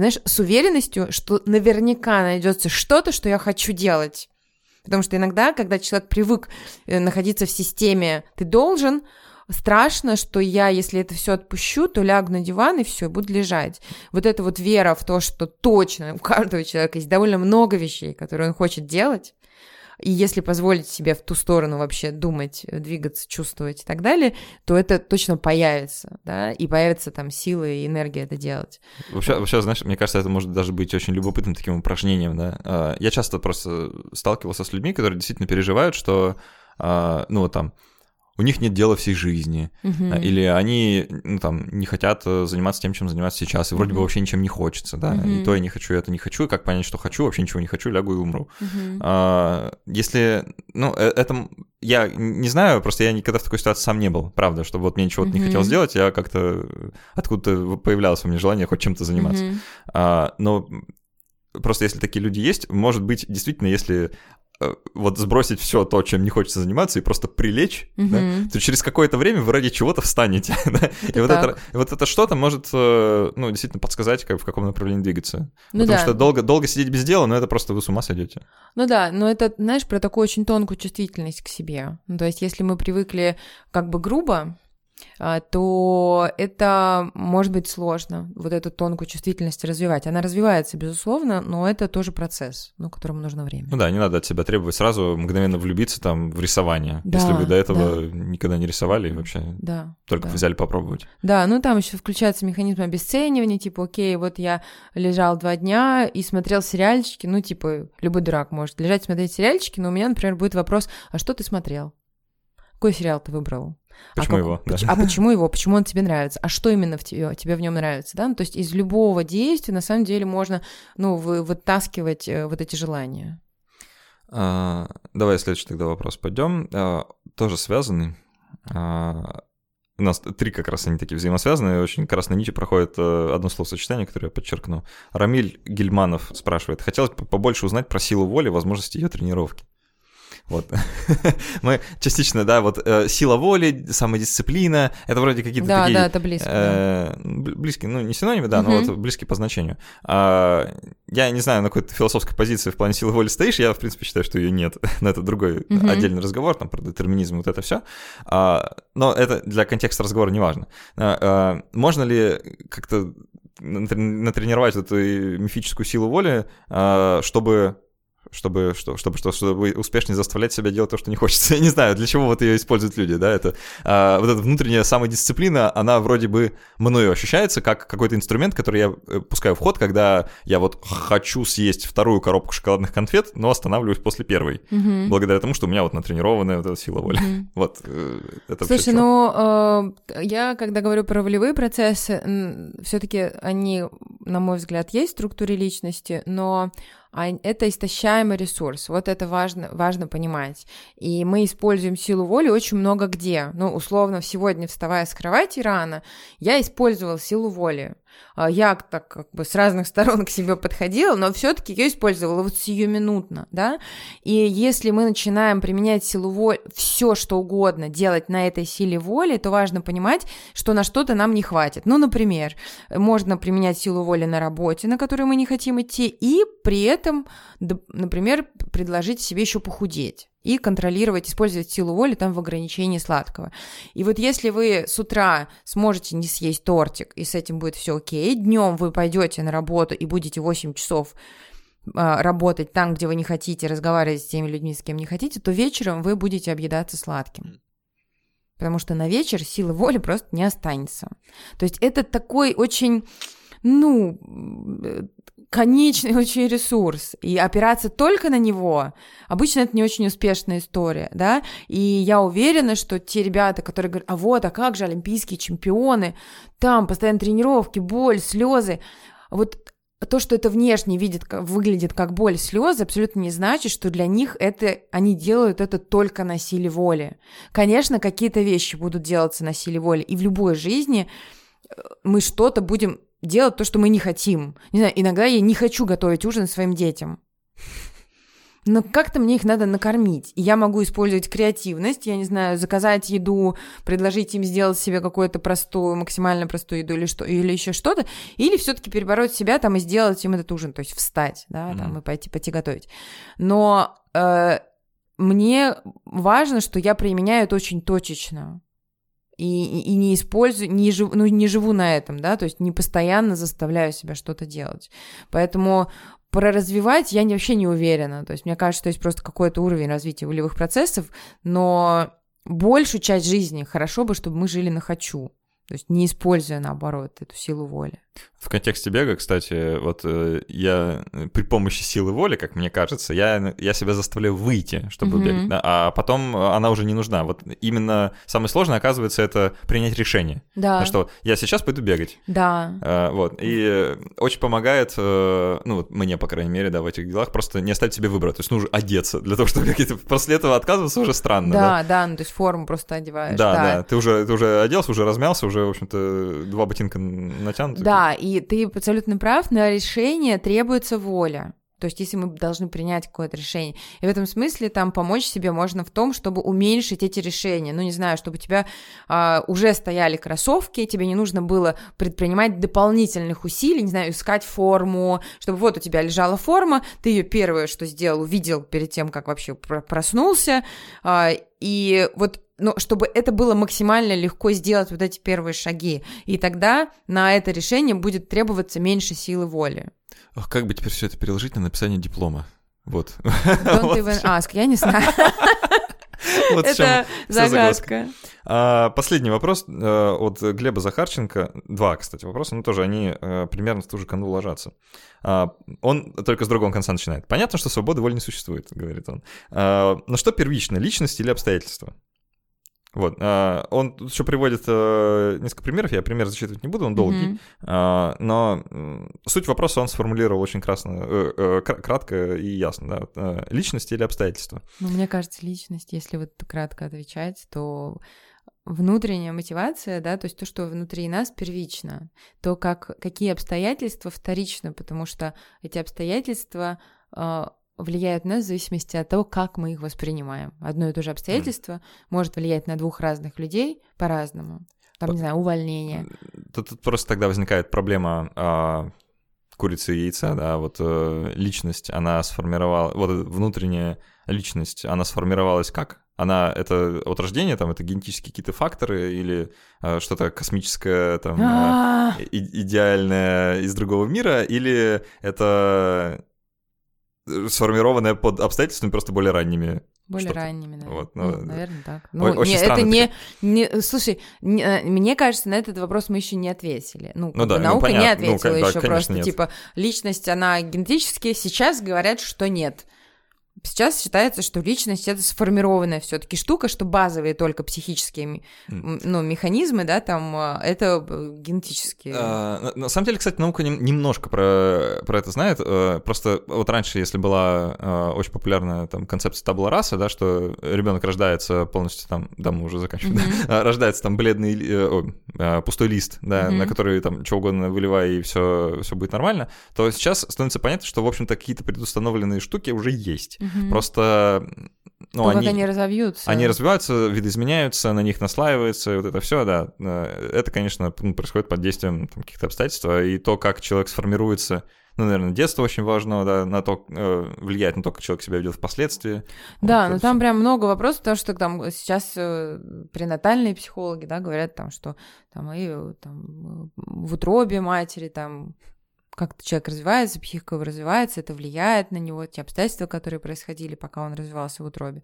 знаешь, с уверенностью, что наверняка найдется что-то, что я хочу делать. Потому что иногда, когда человек привык э, находиться в системе «ты должен», страшно, что я, если это все отпущу, то лягу на диван и все, буду лежать. Вот эта вот вера в то, что точно у каждого человека есть довольно много вещей, которые он хочет делать, и если позволить себе в ту сторону вообще думать, двигаться, чувствовать и так далее, то это точно появится, да, и появится там сила и энергия это делать. Вообще, вообще, знаешь, мне кажется, это может даже быть очень любопытным таким упражнением, да. А, я часто просто сталкивался с людьми, которые действительно переживают, что, а, ну, там, у них нет дела всей жизни, Мгм. или они ну, там, не хотят э, заниматься тем, чем занимаются сейчас, и вроде бы Мгм. вообще ничем не хочется, да, Мгм. и то я не хочу, и это не хочу, и как понять, что хочу, вообще ничего не хочу, лягу и умру. Мгм. А, Если, ну, э, это, я не знаю, просто я никогда в такой ситуации сам не был, правда, чтобы вот мне чего-то не Мгм. хотел сделать, я как-то откуда-то появлялось у меня желание хоть чем-то заниматься. Мгм. А, но просто если такие люди есть, может быть, действительно, если э, вот сбросить все то, чем не хочется заниматься, и просто прилечь, да, Мгм. то через какое-то время вы ради чего-то встанете. да, и, вот так. это, вот это что-то может, э, ну, действительно подсказать, как, в каком направлении двигаться. Ну Потому да. что долго, долго сидеть без дела, ну, это просто вы с ума сойдете. Ну да, но это, знаешь, про такую очень тонкую чувствительность к себе. Ну, то есть, если мы привыкли как бы грубо, то это может быть сложно, вот эту тонкую чувствительность развивать. Она развивается, безусловно, но это тоже процесс, ну, которому нужно время. Ну да, не надо от себя требовать сразу мгновенно влюбиться там в рисование, Да, если вы до этого никогда не рисовали и вообще Да. только да. взяли попробовать. Да, ну там еще включается механизм обесценивания, типа, окей, вот я лежал два дня и смотрел сериальчики, ну, типа, любой дурак может лежать смотреть сериальчики, но у меня, например, будет вопрос, а что ты смотрел? Какой сериал ты выбрал? Почему а его? как- да. поч- А почему его? Почему он тебе нравится? А что именно в тебе, тебе в нем нравится? Да? Ну, то есть из любого действия на самом деле можно ну, вы, вытаскивать э, вот эти желания. А, давай следующий тогда вопрос пойдем. А, тоже связанный. А, у нас три как раз они такие взаимосвязанные. Очень красной нитью проходит э, одно словосочетание, которое я подчеркну. Рамиль Гельманов спрашивает. Хотелось бы побольше узнать про силу воли, возможности ее тренировки. Вот. Мы частично, да, вот э, сила воли, самодисциплина, это вроде какие-то Да, такие... да, это близко. Э, бл- близкие, ну, не синонимы, да, но вот близкие по значению. А, я не знаю, на какой-то философской позиции в плане силы воли стоишь, я, в принципе, считаю, что ее нет. но это другой отдельный разговор, там, про детерминизм, вот это все. но это для контекста разговора не важно. А, а, можно ли как-то натр- натренировать эту мифическую силу воли, а, чтобы чтобы, что, чтобы, что, чтобы успешнее заставлять себя делать то, что не хочется. Я не знаю, для чего вот ее используют люди, да, это а, вот эта внутренняя самодисциплина, она вроде бы мною ощущается как какой-то инструмент, который я э, пускаю в ход, когда я вот хочу съесть вторую коробку шоколадных конфет, но останавливаюсь после первой, Мгм. благодаря тому, что у меня вот натренированная вот эта сила воли. Мгм. Вот, э, это Слушай, ну, э, я, когда говорю про волевые процессы, все-таки они, на мой взгляд, есть в структуре личности, но а- это истощаемый ресурс. Вот это важно, важно понимать. И мы используем силу воли очень много где. Ну, условно, сегодня, вставая с кровати рано, я использовала силу воли. А Я так как бы с разных сторон к себе подходила, но все-таки ее использовала вот сиюминутно, да. И если мы начинаем применять силу воли, все что угодно делать на этой силе воли, то важно понимать, что на что-то нам не хватит. Ну, например, можно применять силу воли на работе, на которую мы не хотим идти, и при этом, например, предложить себе еще похудеть и контролировать, использовать силу воли там в ограничении сладкого. И вот если вы с утра сможете не съесть тортик, и с этим будет все окей, днем вы пойдете на работу и будете 8 часов а, работать там, где вы не хотите, разговаривать с теми людьми, с кем не хотите, то вечером вы будете объедаться сладким. Потому что на вечер силы воли просто не останется. То есть это такой очень, ну, э, конечный очень ресурс. И опираться только на него, обычно это не очень успешная история, да. И я уверена, что те ребята, которые говорят, а вот, а как же олимпийские чемпионы, там постоянно тренировки, боль, слезы. Вот то, что это внешне видит, выглядит как боль, слезы, абсолютно не значит, что для них это они делают это только на силе воли. Конечно, какие-то вещи будут делаться на силе воли, и в любой жизни э, мы что-то будем делать то, что мы не хотим. Не знаю, иногда я не хочу готовить ужин своим детям. Но как-то мне их надо накормить. И я могу использовать креативность, я не знаю, заказать еду, предложить им сделать себе какую-то простую, максимально простую еду или, что, или еще что-то, или все-таки перебороть себя там и сделать им этот ужин, то есть встать, да, там Мгм. и пойти, пойти готовить. Но э, мне важно, что я применяю это очень точечно. И, и- не использую, не живу, ну, не живу на этом, да, то есть не постоянно заставляю себя что-то делать. Поэтому проразвивать я не- вообще не уверена. То есть мне кажется, что есть просто какой-то уровень развития волевых процессов, но большую часть жизни хорошо бы, чтобы мы жили на хочу. То есть не используя, наоборот, эту силу воли. В контексте бега, кстати, вот э, я э, при помощи силы воли, как мне кажется, я, я себя заставляю выйти, чтобы mm-hmm. бегать, да, а потом она уже не нужна. Вот именно самое сложное, оказывается, это принять решение. Да. Потому что я сейчас пойду бегать. Да. А, вот. И очень помогает, ну вот мне, по крайней мере, да, в этих делах, просто не оставить себе выбора. То есть нужно одеться для того, чтобы бегать. После этого отказываться уже странно. Да, да, да ну то есть форму просто одеваешь. Да, да, да. Ты уже, ты уже оделся, уже размялся, уже, в общем-то, два ботинка натянуты. Да, и ты абсолютно прав, на решение требуется воля. То есть, если мы должны принять какое-то решение. И в этом смысле там помочь себе можно в том, чтобы уменьшить эти решения. Ну, не знаю, чтобы у тебя а, уже стояли кроссовки, тебе не нужно было предпринимать дополнительных усилий, не знаю, искать форму, чтобы вот у тебя лежала форма, ты ее первое, что сделал, увидел перед тем, как вообще проснулся. А, и вот но чтобы это было максимально легко сделать вот эти первые шаги. И тогда на это решение будет требоваться меньше силы воли. Ох, как бы теперь все это переложить на написание диплома? Вот. Don't even ask, я не знаю. Вот это загадка. А, последний вопрос а, от Глеба Захарченко. Два, кстати, вопроса, но тоже они а, примерно в ту же канву ложатся. А, он только с другого конца начинает. Понятно, что свободы воли не существует, говорит он. А, но что первично, личность или обстоятельства? Вот, а, он тут еще приводит а, несколько примеров, я пример зачитывать не буду, он долгий, mm-hmm. но суть вопроса он сформулировал очень красно, э, э, кратко и ясно, да, личность или обстоятельства. Ну, мне кажется, личность, если вот кратко отвечать, то внутренняя мотивация, да, то есть то, что внутри нас первично, то как, какие обстоятельства вторично, потому что эти обстоятельства влияют на нас в зависимости от того, как мы их воспринимаем. Одно и то же обстоятельство mm. может влиять на двух разных людей по-разному. Там, по... не знаю, увольнение. Тут, тут просто тогда возникает проблема а, курицы и яйца, да, вот э, личность, она сформировала, вот внутренняя личность, она сформировалась как? Она это от рождения, там, это генетические какие-то факторы или э, что-то космическое, там, э, идеальное из другого мира, или это сформированная под обстоятельствами просто более ранними. Более ранними, наверное. Вот, ну, ну, наверное, так. Ну, очень не, это не, не... Слушай, не, э, мне кажется, на этот вопрос мы еще не ответили. Ну, ну да, бы, наука ну, не ответила ну, еще да, просто, нет. типа, личность, она генетически, сейчас говорят, что нет. Сейчас считается, что личность это сформированная все-таки штука, что базовые только психические ну, механизмы, да, там а, это э, генетические. А, на самом деле, кстати, наука немножко про, про это знает. Э, просто вот раньше, если была а, очень популярная там концепция табла раса, да, что ребенок рождается полностью там, да, мы уже заканчиваем, mm-hmm. да, рождается там бледный, о, пустой лист, да, mm-hmm. на который там что угодно выливай и все, все будет нормально, то сейчас становится понятно, что, в общем-то, какие-то предустановленные штуки уже есть. Угу. Просто ну, То, они, они разовьются. Они развиваются, видоизменяются, на них наслаивается, и вот это все, да. Это, конечно, ну, происходит под действием там, каких-то обстоятельств, и то, как человек сформируется, ну, наверное, детство очень важно, да, на то, э, влияет на то, как человек себя ведет впоследствии. Да, вот, но там все. прям много вопросов, потому что там сейчас э, пренатальные психологи, да, говорят там, что там и там, в утробе матери там как человек развивается, психика его развивается, это влияет на него, те обстоятельства, которые происходили, пока он развивался в утробе.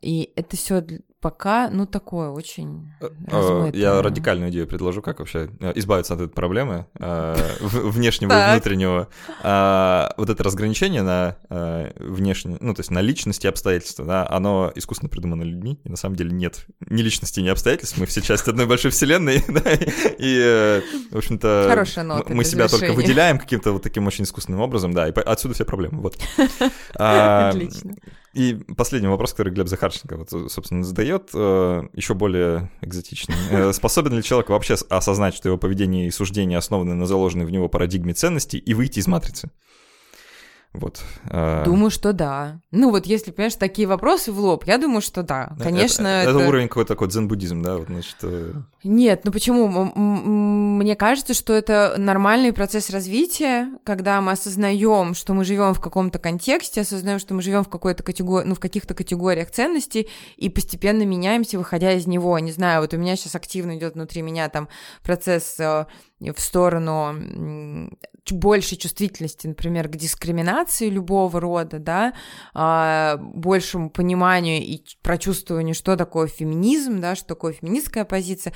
И это все пока, ну, такое очень э, э, размытое. Я радикальную идею предложу, как вообще э, избавиться от этой проблемы внешнего и внутреннего. А, вот это разграничение на внешнее, ну, то есть на личности и обстоятельства, да, оно искусственно придумано людьми, и на самом деле нет ни личности, ни обстоятельств, мы все часть одной большой вселенной, да, и, в общем-то, мы себя только выделяем каким-то вот таким очень искусственным образом, да, и отсюда все проблемы, вот. А, Отлично. И последний вопрос, который Глеб Захарченко, вот, собственно, задает, э, еще более экзотичный. Э, способен ли человек вообще осознать, что его поведение и суждения основаны на заложенной в него парадигме ценностей и выйти из матрицы? Вот. А. Думаю, что да. Ну вот, если, понимаешь, такие вопросы в лоб, я думаю, что да. Конечно, это... Это, это уровень какой-то такой дзен-буддизм, да? Вот, значит... Э. Нет, ну почему? Мне кажется, что это нормальный процесс развития, когда мы осознаем, что мы живем в каком-то контексте, осознаем, что мы живем в какой-то категории, ну, в каких-то категориях ценностей, и постепенно меняемся, выходя из него. Не знаю, вот у меня сейчас активно идет внутри меня там процесс э, в сторону большей чувствительности, например, к дискриминации любого рода, да, а, большему пониманию и прочувствованию, что такое феминизм, да, что такое феминистская позиция,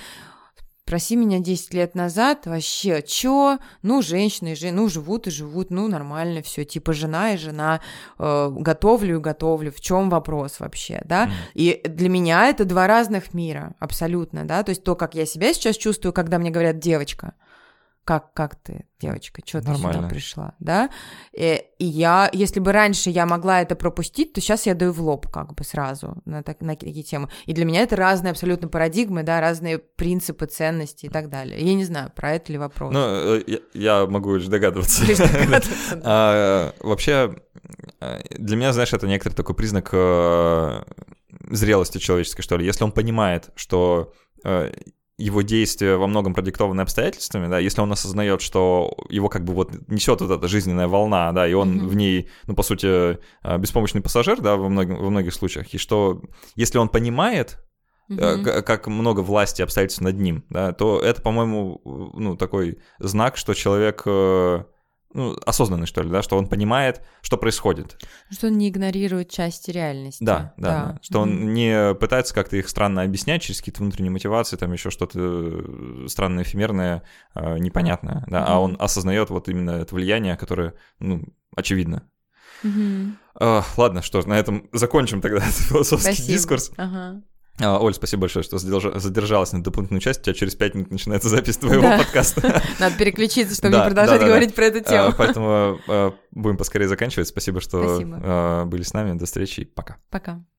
Проси меня 10 лет назад, вообще, чё? Ну, женщины, жен... ну, живут и живут, ну, нормально все, типа жена и жена, э, готовлю и готовлю, в чем вопрос вообще, да? Mm. И для меня это два разных мира, абсолютно, да, то есть то, как я себя сейчас чувствую, когда мне говорят девочка, как, как ты, девочка, что ты сюда пришла, да? И, э, и я, если бы раньше я могла это пропустить, то сейчас я даю в лоб как бы сразу на, так, на такие темы. И для меня это разные абсолютно парадигмы, да, разные принципы, ценности и так далее. Я не знаю, про это ли вопрос. Ну, э, я, я могу лишь догадываться. А, вообще, э, для меня, знаешь, это некоторый такой признак зрелости человеческой, что ли. Если он понимает, что его действия во многом продиктованы обстоятельствами, да, если он осознает, что его как бы вот несет вот эта жизненная волна, да, и он mm-hmm. в ней, ну, по сути, э, беспомощный пассажир, да, во, многих, во многих случаях, и что если он понимает, mm-hmm. как много власти обстоятельств над ним, да, то это, по-моему, ну, такой знак, что человек э, ну, осознанный, что ли, да, что он понимает, что происходит. Что он не игнорирует части реальности. Да, да, да. да. что mm-hmm. он не пытается как-то их странно объяснять через какие-то внутренние мотивации, там еще что-то э, странное, эфемерное, э, непонятное, да, mm-hmm. а он осознает вот именно это влияние, которое, ну, очевидно. Mm-hmm. Ладно, что ж, на этом закончим тогда философский Спасибо. дискурс. Ага. А, Оль, спасибо большое, что задержалась на дополнительную часть. У тебя через пять минут начинается запись твоего да. подкаста. Надо переключиться, чтобы не продолжать говорить про эту тему. А, поэтому будем поскорее заканчивать. Спасибо, что были с нами. До встречи. Пока. Пока.